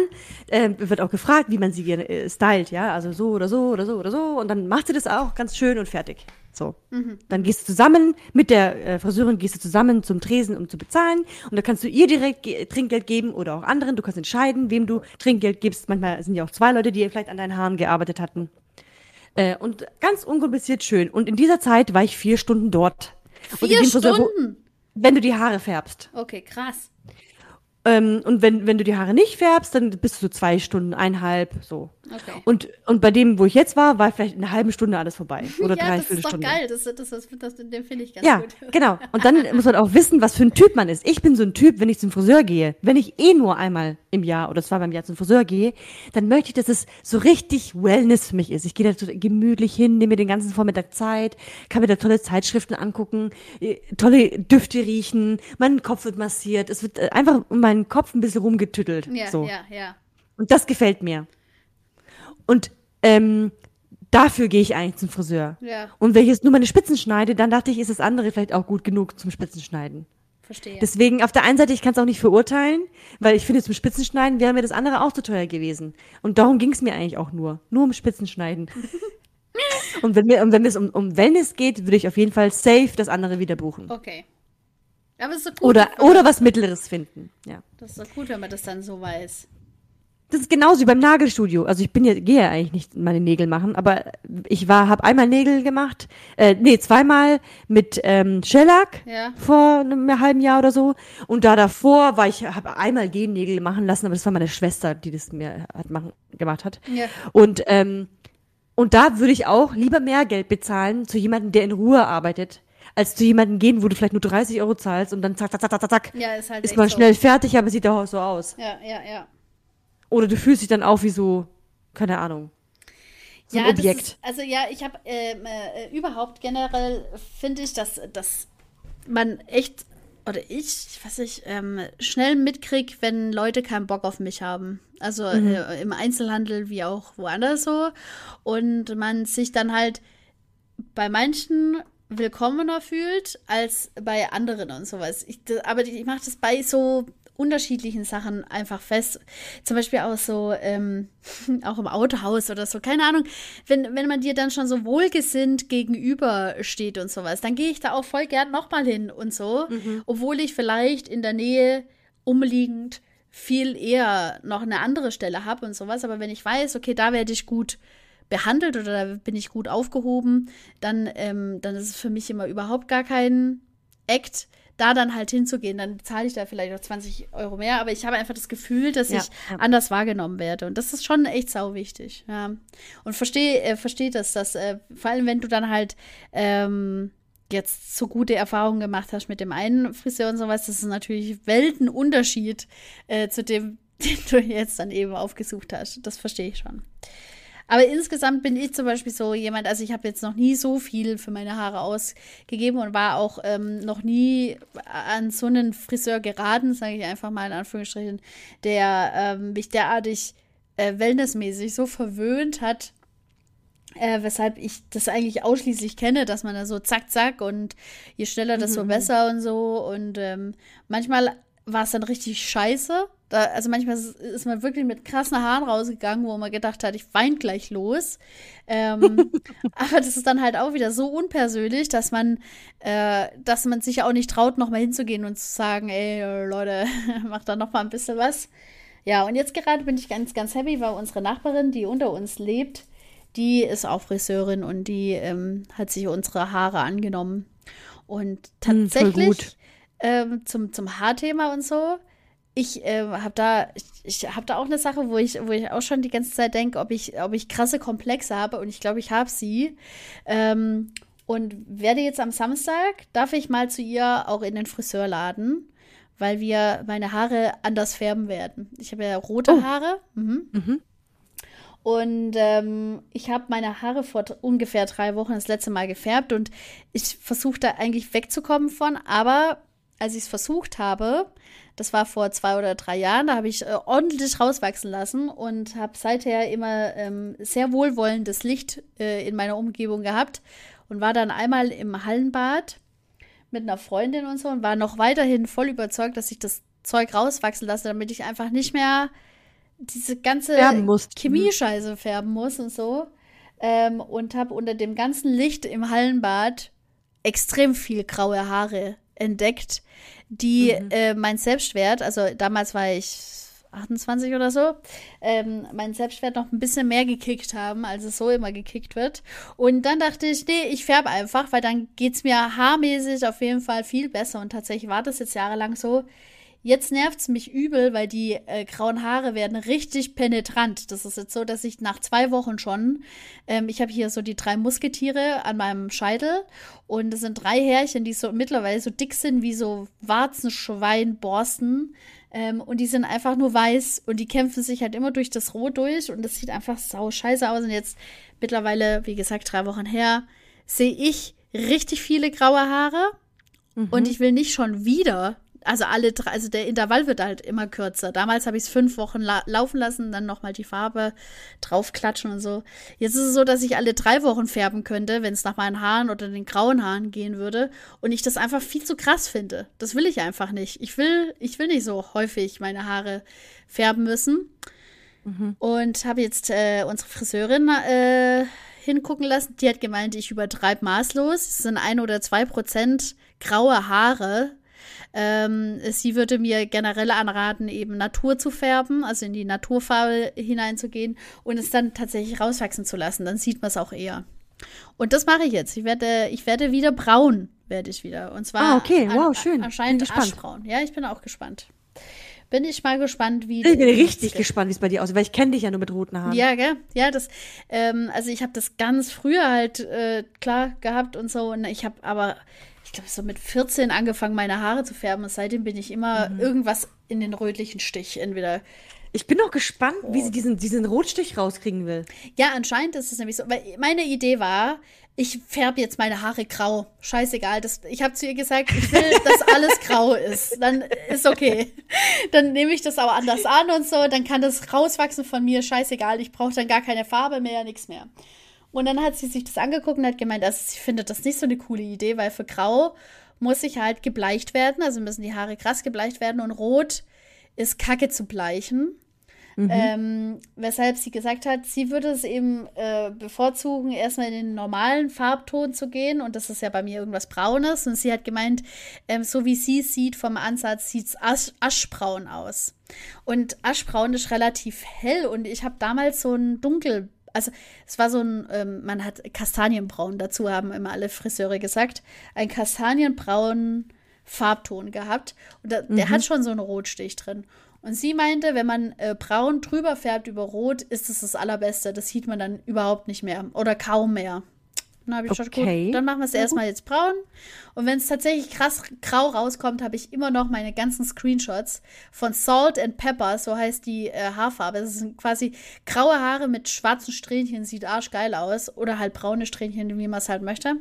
äh, wird auch gefragt, wie man sie äh, stylt, ja, also so oder so oder so oder so. Und dann macht sie das auch ganz schön und fertig. So. Mhm. Dann gehst du zusammen mit der äh, Friseurin, gehst du zusammen zum Tresen, um zu bezahlen. Und da kannst du ihr direkt ge Trinkgeld geben oder auch anderen. Du kannst entscheiden, wem du Trinkgeld gibst. Manchmal sind ja auch zwei Leute, die vielleicht an deinen Haaren gearbeitet hatten. Äh, und ganz unkompliziert schön. Und in dieser Zeit war ich vier Stunden dort. Vier Stunden? Friseur, wenn du die Haare färbst. Okay, krass. Ähm, und wenn, wenn du die Haare nicht färbst, dann bist du so zwei Stunden, eineinhalb, so. Okay. Und, und bei dem, wo ich jetzt war, war vielleicht eine halbe Stunde alles vorbei. Oder ja, drei, das ist doch Stunde. geil. Das, das, das, das, den finde ich ganz ja, gut. Ja, genau. Und dann muss man auch wissen, was für ein Typ man ist. Ich bin so ein Typ, wenn ich zum Friseur gehe, wenn ich eh nur einmal im Jahr oder zweimal im Jahr zum Friseur gehe, dann möchte ich, dass es so richtig Wellness für mich ist. Ich gehe da so gemütlich hin, nehme mir den ganzen Vormittag Zeit, kann mir da tolle Zeitschriften angucken, äh, tolle Düfte riechen, mein Kopf wird massiert, es wird äh, einfach um meinen Kopf ein bisschen rumgetüttelt. Ja, so. ja, ja. Und das gefällt mir. Und ähm, dafür gehe ich eigentlich zum Friseur. Ja. Und wenn ich jetzt nur meine Spitzen schneide, dann dachte ich, ist das andere vielleicht auch gut genug zum Spitzenschneiden. Verstehe. Deswegen, auf der einen Seite, ich kann es auch nicht verurteilen, weil ich finde, zum Spitzenschneiden wäre mir das andere auch zu teuer gewesen. Und darum ging es mir eigentlich auch nur. Nur um Spitzenschneiden. und wenn, mir, und wenn es um, um Wellness geht, würde ich auf jeden Fall safe das andere wieder buchen. Okay. Aber ist so gut. Oder, oder was Mittleres finden. Ja. Das ist doch gut, wenn man das dann so weiß. Das ist genauso wie beim Nagelstudio. Also ich bin ja, gehe ja eigentlich nicht meine Nägel machen, aber ich war, habe einmal Nägel gemacht, äh, nee, zweimal mit ähm, Shellac ja. vor einem halben Jahr oder so. Und da davor war ich, habe einmal Gennägel machen lassen, aber das war meine Schwester, die das mir hat machen, gemacht hat. Ja. Und ähm, und da würde ich auch lieber mehr Geld bezahlen zu jemandem, der in Ruhe arbeitet, als zu jemandem gehen, wo du vielleicht nur 30 Euro zahlst und dann zack, zack, zack, zack, zack, ja, ist, halt ist man so. schnell fertig, aber sieht auch so aus. Ja, ja, ja. Oder du fühlst dich dann auch wie so, keine Ahnung. So ja, ein Objekt. Ist, also ja, ich habe ähm, äh, überhaupt generell finde ich, dass, dass man echt, oder ich, ich weiß nicht, ähm, schnell mitkrieg, wenn Leute keinen Bock auf mich haben. Also mhm. äh, im Einzelhandel wie auch woanders so. Und man sich dann halt bei manchen willkommener fühlt als bei anderen und sowas. Ich, aber ich mache das bei so unterschiedlichen Sachen einfach fest. Zum Beispiel auch so, ähm, auch im Autohaus oder so, keine Ahnung. Wenn, wenn man dir dann schon so wohlgesinnt gegenübersteht und sowas, dann gehe ich da auch voll gern nochmal hin und so, Mhm. obwohl ich vielleicht in der Nähe umliegend viel eher noch eine andere Stelle habe und sowas. Aber wenn ich weiß, okay, da werde ich gut behandelt oder da bin ich gut aufgehoben, dann, ähm, dann ist es für mich immer überhaupt gar kein Act, da dann halt hinzugehen. Dann zahle ich da vielleicht noch 20 Euro mehr, aber ich habe einfach das Gefühl, dass Ja, ich ja. anders wahrgenommen werde. Und das ist schon echt sau wichtig. Ja. Und verstehe äh, versteh das, dass äh, vor allem, wenn du dann halt ähm, jetzt so gute Erfahrungen gemacht hast mit dem einen Friseur und sowas, das ist natürlich Weltenunterschied äh, zu dem, den du jetzt dann eben aufgesucht hast. Das verstehe ich schon. Aber insgesamt bin ich zum Beispiel so jemand, also ich habe jetzt noch nie so viel für meine Haare ausgegeben und war auch ähm, noch nie an so einen Friseur geraten, sage ich einfach mal in Anführungsstrichen, der ähm, mich derartig äh, wellnessmäßig so verwöhnt hat, äh, weshalb ich das eigentlich ausschließlich kenne, dass man da so zack, zack und je schneller, desto Mhm. besser und so. Und ähm, manchmal war es dann richtig scheiße. Da, also manchmal ist man wirklich mit krassen Haaren rausgegangen, wo man gedacht hat, ich weine gleich los. Ähm, aber das ist dann halt auch wieder so unpersönlich, dass man, äh, dass man sich auch nicht traut, nochmal hinzugehen und zu sagen, ey Leute, mach da noch mal ein bisschen was. Ja, und jetzt gerade bin ich ganz, ganz happy, weil unsere Nachbarin, die unter uns lebt, die ist auch Friseurin und die ähm, hat sich unsere Haare angenommen. Und hm, tatsächlich ähm, zum, zum Haarthema und so, ich äh, habe da, ich, ich habe da auch eine Sache, wo ich, wo ich auch schon die ganze Zeit denke, ob ich, ob ich krasse Komplexe habe und ich glaube, ich habe sie. Ähm, und werde jetzt am Samstag, darf ich mal zu ihr auch in den Friseurladen, weil wir meine Haare anders färben werden. Ich habe ja rote oh. Haare. Mhm. Mhm. Und ähm, ich habe meine Haare vor ungefähr drei Wochen das letzte Mal gefärbt und ich versuche da eigentlich wegzukommen von. Aber als ich es versucht habe, das war vor zwei oder drei Jahren, da habe ich äh, ordentlich rauswachsen lassen und habe seither immer ähm, sehr wohlwollendes Licht äh, in meiner Umgebung gehabt und war dann einmal im Hallenbad mit einer Freundin und so und war noch weiterhin voll überzeugt, dass ich das Zeug rauswachsen lasse, damit ich einfach nicht mehr diese ganze Chemiescheiße färben muss und so. Ähm, und habe unter dem ganzen Licht im Hallenbad extrem viel graue Haare entdeckt, die mhm. äh, mein Selbstwert, also damals war ich 28 oder so, ähm, meinen Selbstwert noch ein bisschen mehr gekickt haben, als es so immer gekickt wird. Und dann dachte ich, nee, ich färbe einfach, weil dann geht es mir haarmäßig auf jeden Fall viel besser. Und tatsächlich war das jetzt jahrelang so. Jetzt nervt es mich übel, weil die äh, grauen Haare werden richtig penetrant. Das ist jetzt so, dass ich nach zwei Wochen schon, ähm, ich habe hier so die drei Musketiere an meinem Scheitel und es sind drei Härchen, die so mittlerweile so dick sind wie so Warzenschweinborsten. Ähm, und die sind einfach nur weiß und die kämpfen sich halt immer durch das Rot durch und das sieht einfach sau scheiße aus. Und jetzt mittlerweile, wie gesagt, drei Wochen her, sehe ich richtig viele graue Haare. Mhm. Und ich will nicht schon wieder also alle drei, also der Intervall wird halt immer kürzer. Damals habe ich es fünf Wochen la laufen lassen, dann nochmal die Farbe draufklatschen und so. Jetzt ist es so, dass ich alle drei Wochen färben könnte, wenn es nach meinen Haaren oder den grauen Haaren gehen würde. Und ich das einfach viel zu krass finde. Das will ich einfach nicht. Ich will, ich will nicht so häufig meine Haare färben müssen. Mhm. Und habe jetzt äh, unsere Friseurin äh, hingucken lassen. Die hat gemeint, ich übertreibe maßlos. Es sind ein oder zwei Prozent graue Haare ähm, sie würde mir generell anraten, eben Natur zu färben, also in die Naturfarbe hineinzugehen und es dann tatsächlich rauswachsen zu lassen. Dann sieht man es auch eher. Und das mache ich jetzt. Ich werde, ich werde wieder braun, werde ich wieder. Und zwar ah, okay. wow, schön. anscheinend aschbraun. Ja, ich bin auch gespannt. Bin ich mal gespannt, wie. Ich bin richtig gespannt, wie es bei dir aussieht, weil ich kenne dich ja nur mit roten Haaren. Ja, gell? Ja, das, ähm, also ich habe das ganz früher halt äh, klar gehabt und so. Und ich habe aber ich glaube, so mit 14 angefangen, meine Haare zu färben. Und seitdem bin ich immer mhm. irgendwas in den rötlichen Stich. Entweder. Ich bin auch gespannt, oh. wie sie diesen, diesen Rotstich rauskriegen will. Ja, anscheinend ist es nämlich so. Weil meine Idee war, ich färbe jetzt meine Haare grau. Scheißegal. Das, ich habe zu ihr gesagt, ich will, dass alles grau ist. Dann ist okay. Dann nehme ich das aber anders an und so. Dann kann das rauswachsen von mir. Scheißegal. Ich brauche dann gar keine Farbe mehr, nichts mehr. Und dann hat sie sich das angeguckt und hat gemeint, also sie findet das nicht so eine coole Idee, weil für Grau muss ich halt gebleicht werden, also müssen die Haare krass gebleicht werden und Rot ist kacke zu bleichen. Mhm. Ähm, weshalb sie gesagt hat, sie würde es eben äh, bevorzugen, erstmal in den normalen Farbton zu gehen. Und das ist ja bei mir irgendwas Braunes. Und sie hat gemeint, ähm, so wie sie sieht vom Ansatz, sieht es asch aschbraun aus. Und aschbraun ist relativ hell. Und ich habe damals so ein dunkel also es war so ein, ähm, man hat Kastanienbraun, dazu haben immer alle Friseure gesagt, ein kastanienbraunen Farbton gehabt. Und da, mhm. der hat schon so einen Rotstich drin. Und sie meinte, wenn man äh, braun drüber färbt über rot, ist es das allerbeste. Das sieht man dann überhaupt nicht mehr oder kaum mehr. Dann habe ich okay. gut, dann machen wir es erstmal jetzt braun. Und wenn es tatsächlich krass grau rauskommt, habe ich immer noch meine ganzen Screenshots von Salt and Pepper, so heißt die äh, Haarfarbe. Das sind quasi graue Haare mit schwarzen Strähnchen, sieht arschgeil aus. Oder halt braune Strähnchen, wie man es halt möchte.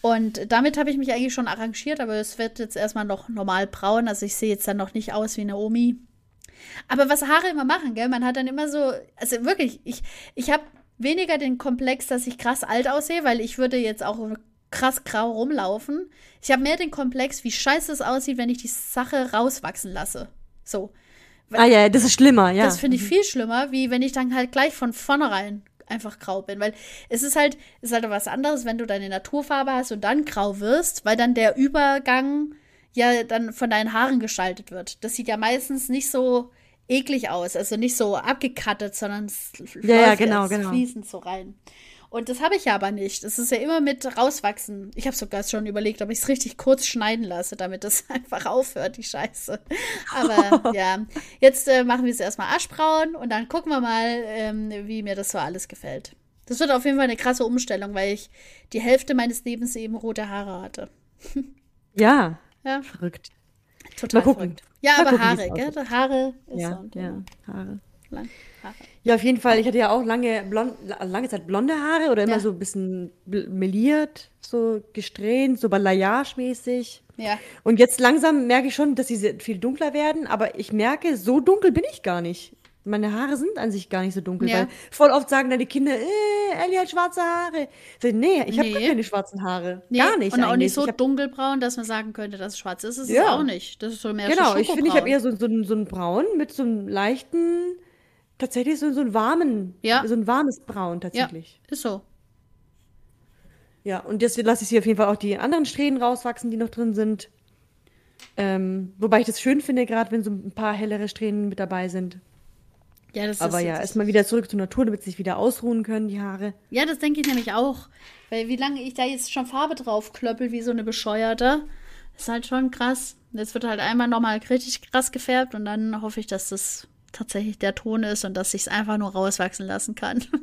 Und damit habe ich mich eigentlich schon arrangiert, aber es wird jetzt erstmal noch normal braun. Also ich sehe jetzt dann noch nicht aus wie Naomi. Aber was Haare immer machen, gell? Man hat dann immer so, also wirklich, ich, ich habe weniger den Komplex, dass ich krass alt aussehe, weil ich würde jetzt auch krass grau rumlaufen. Ich habe mehr den Komplex, wie scheiße es aussieht, wenn ich die Sache rauswachsen lasse. So. Ah ja, das ist schlimmer, ja. Das finde ich viel schlimmer, wie wenn ich dann halt gleich von vornherein einfach grau bin. Weil es ist halt, es ist halt was anderes, wenn du deine Naturfarbe hast und dann grau wirst, weil dann der Übergang ja dann von deinen Haaren gestaltet wird. Das sieht ja meistens nicht so eklig aus, also nicht so abgekattet, sondern es Ja, ja, genau, genau. fließend so rein. Und das habe ich ja aber nicht. Es ist ja immer mit rauswachsen. Ich habe sogar schon überlegt, ob ich es richtig kurz schneiden lasse, damit es einfach aufhört, die Scheiße. Aber ja, jetzt äh, machen wir es erstmal aschbraun und dann gucken wir mal, ähm, wie mir das so alles gefällt. Das wird auf jeden Fall eine krasse Umstellung, weil ich die Hälfte meines Lebens eben rote Haare hatte. Ja, Ja, verrückt. total verrückt. Ja, Mal aber gucken, Haare, gell? Haare ist Ja, so ja, Haare. Lang, Haare. Ja, auf jeden Fall. Ich hatte ja auch lange, blond, lange Zeit blonde Haare oder immer Ja. so ein bisschen meliert, so gesträhnt, so Balayage-mäßig. Ja. Und jetzt langsam merke ich schon, dass sie viel dunkler werden, aber ich merke, so dunkel bin ich gar nicht. Meine Haare sind an sich gar nicht so dunkel, Ja. weil voll oft sagen dann die Kinder, äh, Ellie hat schwarze Haare. Ich sag, nee, ich habe Nee. gar keine schwarzen Haare. Nee, gar nicht Und auch eigentlich. nicht so dunkelbraun, dass man sagen könnte, dass es schwarz ist. Das ist Ja. es auch nicht. Das ist so mehr genau, ich finde, ich habe eher so, so, ein- so ein Braun mit so einem leichten, tatsächlich so, so einen warmen, Ja. so ein warmes Braun Ja, tatsächlich. ist so. Ja, und jetzt lasse ich sie auf jeden Fall auch die anderen Strähnen rauswachsen, die noch drin sind. Ähm, wobei ich das schön finde, gerade wenn so ein paar hellere Strähnen mit dabei sind. Ja, das Aber ist, ja, erstmal wieder zurück zur Natur, damit sie sich wieder ausruhen können, die Haare. Ja, das denke ich nämlich auch. Weil wie lange ich da jetzt schon Farbe drauf klöppel, wie so eine Bescheuerte, ist halt schon krass. Jetzt wird halt einmal nochmal richtig krass gefärbt und dann hoffe ich, dass das tatsächlich der Ton ist und dass ich es einfach nur rauswachsen lassen kann.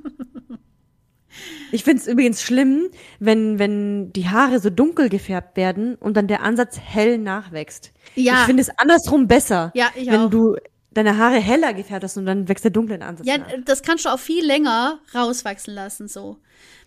Ich finde es übrigens schlimm, wenn, wenn die Haare so dunkel gefärbt werden und dann der Ansatz hell nachwächst. Ja. Ich finde es andersrum besser. Ja, ich wenn auch. du deine Haare heller gefärbt hast und dann wächst der dunkle Ansatz ja, nach. das kannst du auch viel länger rauswachsen lassen, so.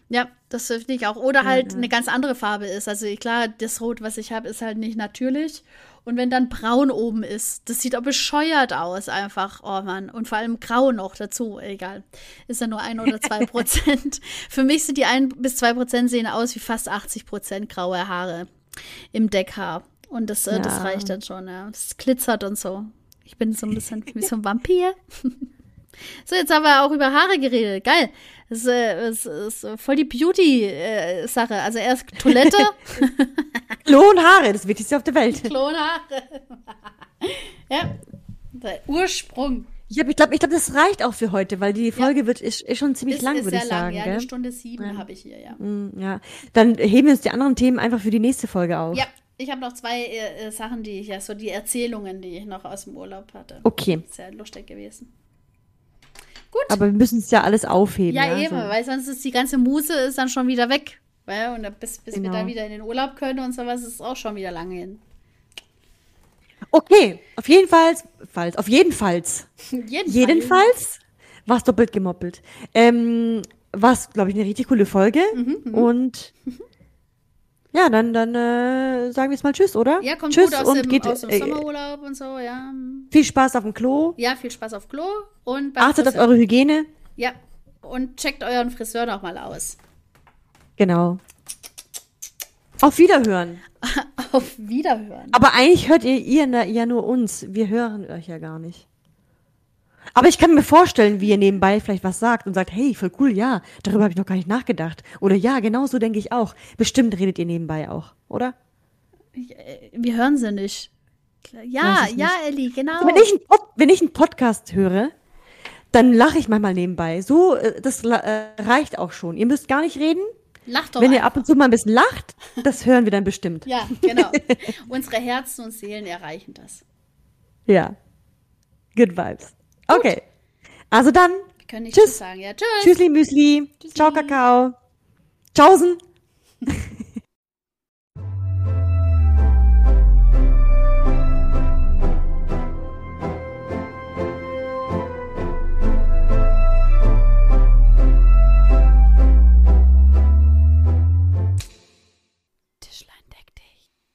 Ja, das finde ich auch. Oder halt eine ganz andere Farbe ist. Also klar, das Rot, was ich habe, ist halt nicht natürlich. Und wenn dann braun oben ist, das sieht auch bescheuert aus einfach. Oh Mann. Und vor allem grau noch dazu. Egal. Ist ja nur ein oder zwei Prozent. Für mich sind die ein bis zwei Prozent sehen aus wie fast 80 Prozent graue Haare im Deckhaar. Und das, äh, das Ja. reicht dann schon, ja. Das glitzert und so. Ich bin so ein bisschen wie so ein Vampir. So, jetzt haben wir auch über Haare geredet. Geil. Das ist, äh, das ist voll die Beauty-Sache. Also erst Toilette, Klo und Haare, das Wichtigste auf der Welt. Klonhaare. ja, der Ursprung. Ich, hab- ich glaube, ich glaub, das reicht auch für heute, weil die Folge wird ist, ist schon ziemlich Ist, lang, ist würde ich lang, sagen. ja. gell? Eine Stunde sieben habe ich hier, ja. Mm, ja. Dann heben wir uns die anderen Themen einfach für die nächste Folge auf. Ja, ich habe noch zwei äh, äh, Sachen, die ich, ja, so die Erzählungen, die ich noch aus dem Urlaub hatte. Okay, Sehr lustig gewesen. aber wir müssen es ja alles aufheben. Ja, Ja, eben, so. weil sonst ist die ganze Muse ist dann schon wieder weg. Weil, und dann bis, bis wir Genau. dann wieder in den Urlaub können und sowas, ist auch schon wieder lange hin. Okay, auf jeden Fall, falls, auf jeden Falls, Jedenfalls. jedenfalls war es doppelt gemoppelt. Ähm, war es, glaube ich, eine richtig coole Folge. Mhm, Und ja, dann, dann äh, sagen wir jetzt mal Tschüss, oder? Ja, kommt tschüss gut aus und dem, geht, aus dem äh, Sommerurlaub und so, ja. viel Spaß auf dem Klo. Ja, viel Spaß auf Klo und Achtet auf Friseur. eure Hygiene. Ja, und checkt euren Friseur noch mal aus. Genau. Auf Wiederhören. Auf Wiederhören. Aber eigentlich hört ihr, ihr ja nur uns. Wir hören euch ja gar nicht. Aber ich kann mir vorstellen, wie ihr nebenbei vielleicht was sagt und sagt, hey, voll cool, ja, darüber habe ich noch gar nicht nachgedacht. Oder ja, genau so denke ich auch. Bestimmt redet ihr nebenbei auch, oder? Äh, Wir hören sie nicht. Ja, ja, Elli, genau. Wenn ich, wenn ich einen Podcast höre, dann lache ich manchmal nebenbei. So, äh, das äh, reicht auch schon. Ihr müsst gar nicht reden. Lach doch Wenn ihr einfach. ab und zu mal ein bisschen lacht, das hören wir dann bestimmt. Ja, genau. Unsere Herzen und Seelen erreichen das. Ja. Good vibes. Okay. Also dann, Wir können nicht Tschüss. Tschüss sagen. Ja, tschüss. Tschüssli Müsli. Tschüssi. Ciao Kakao. Tschaußen.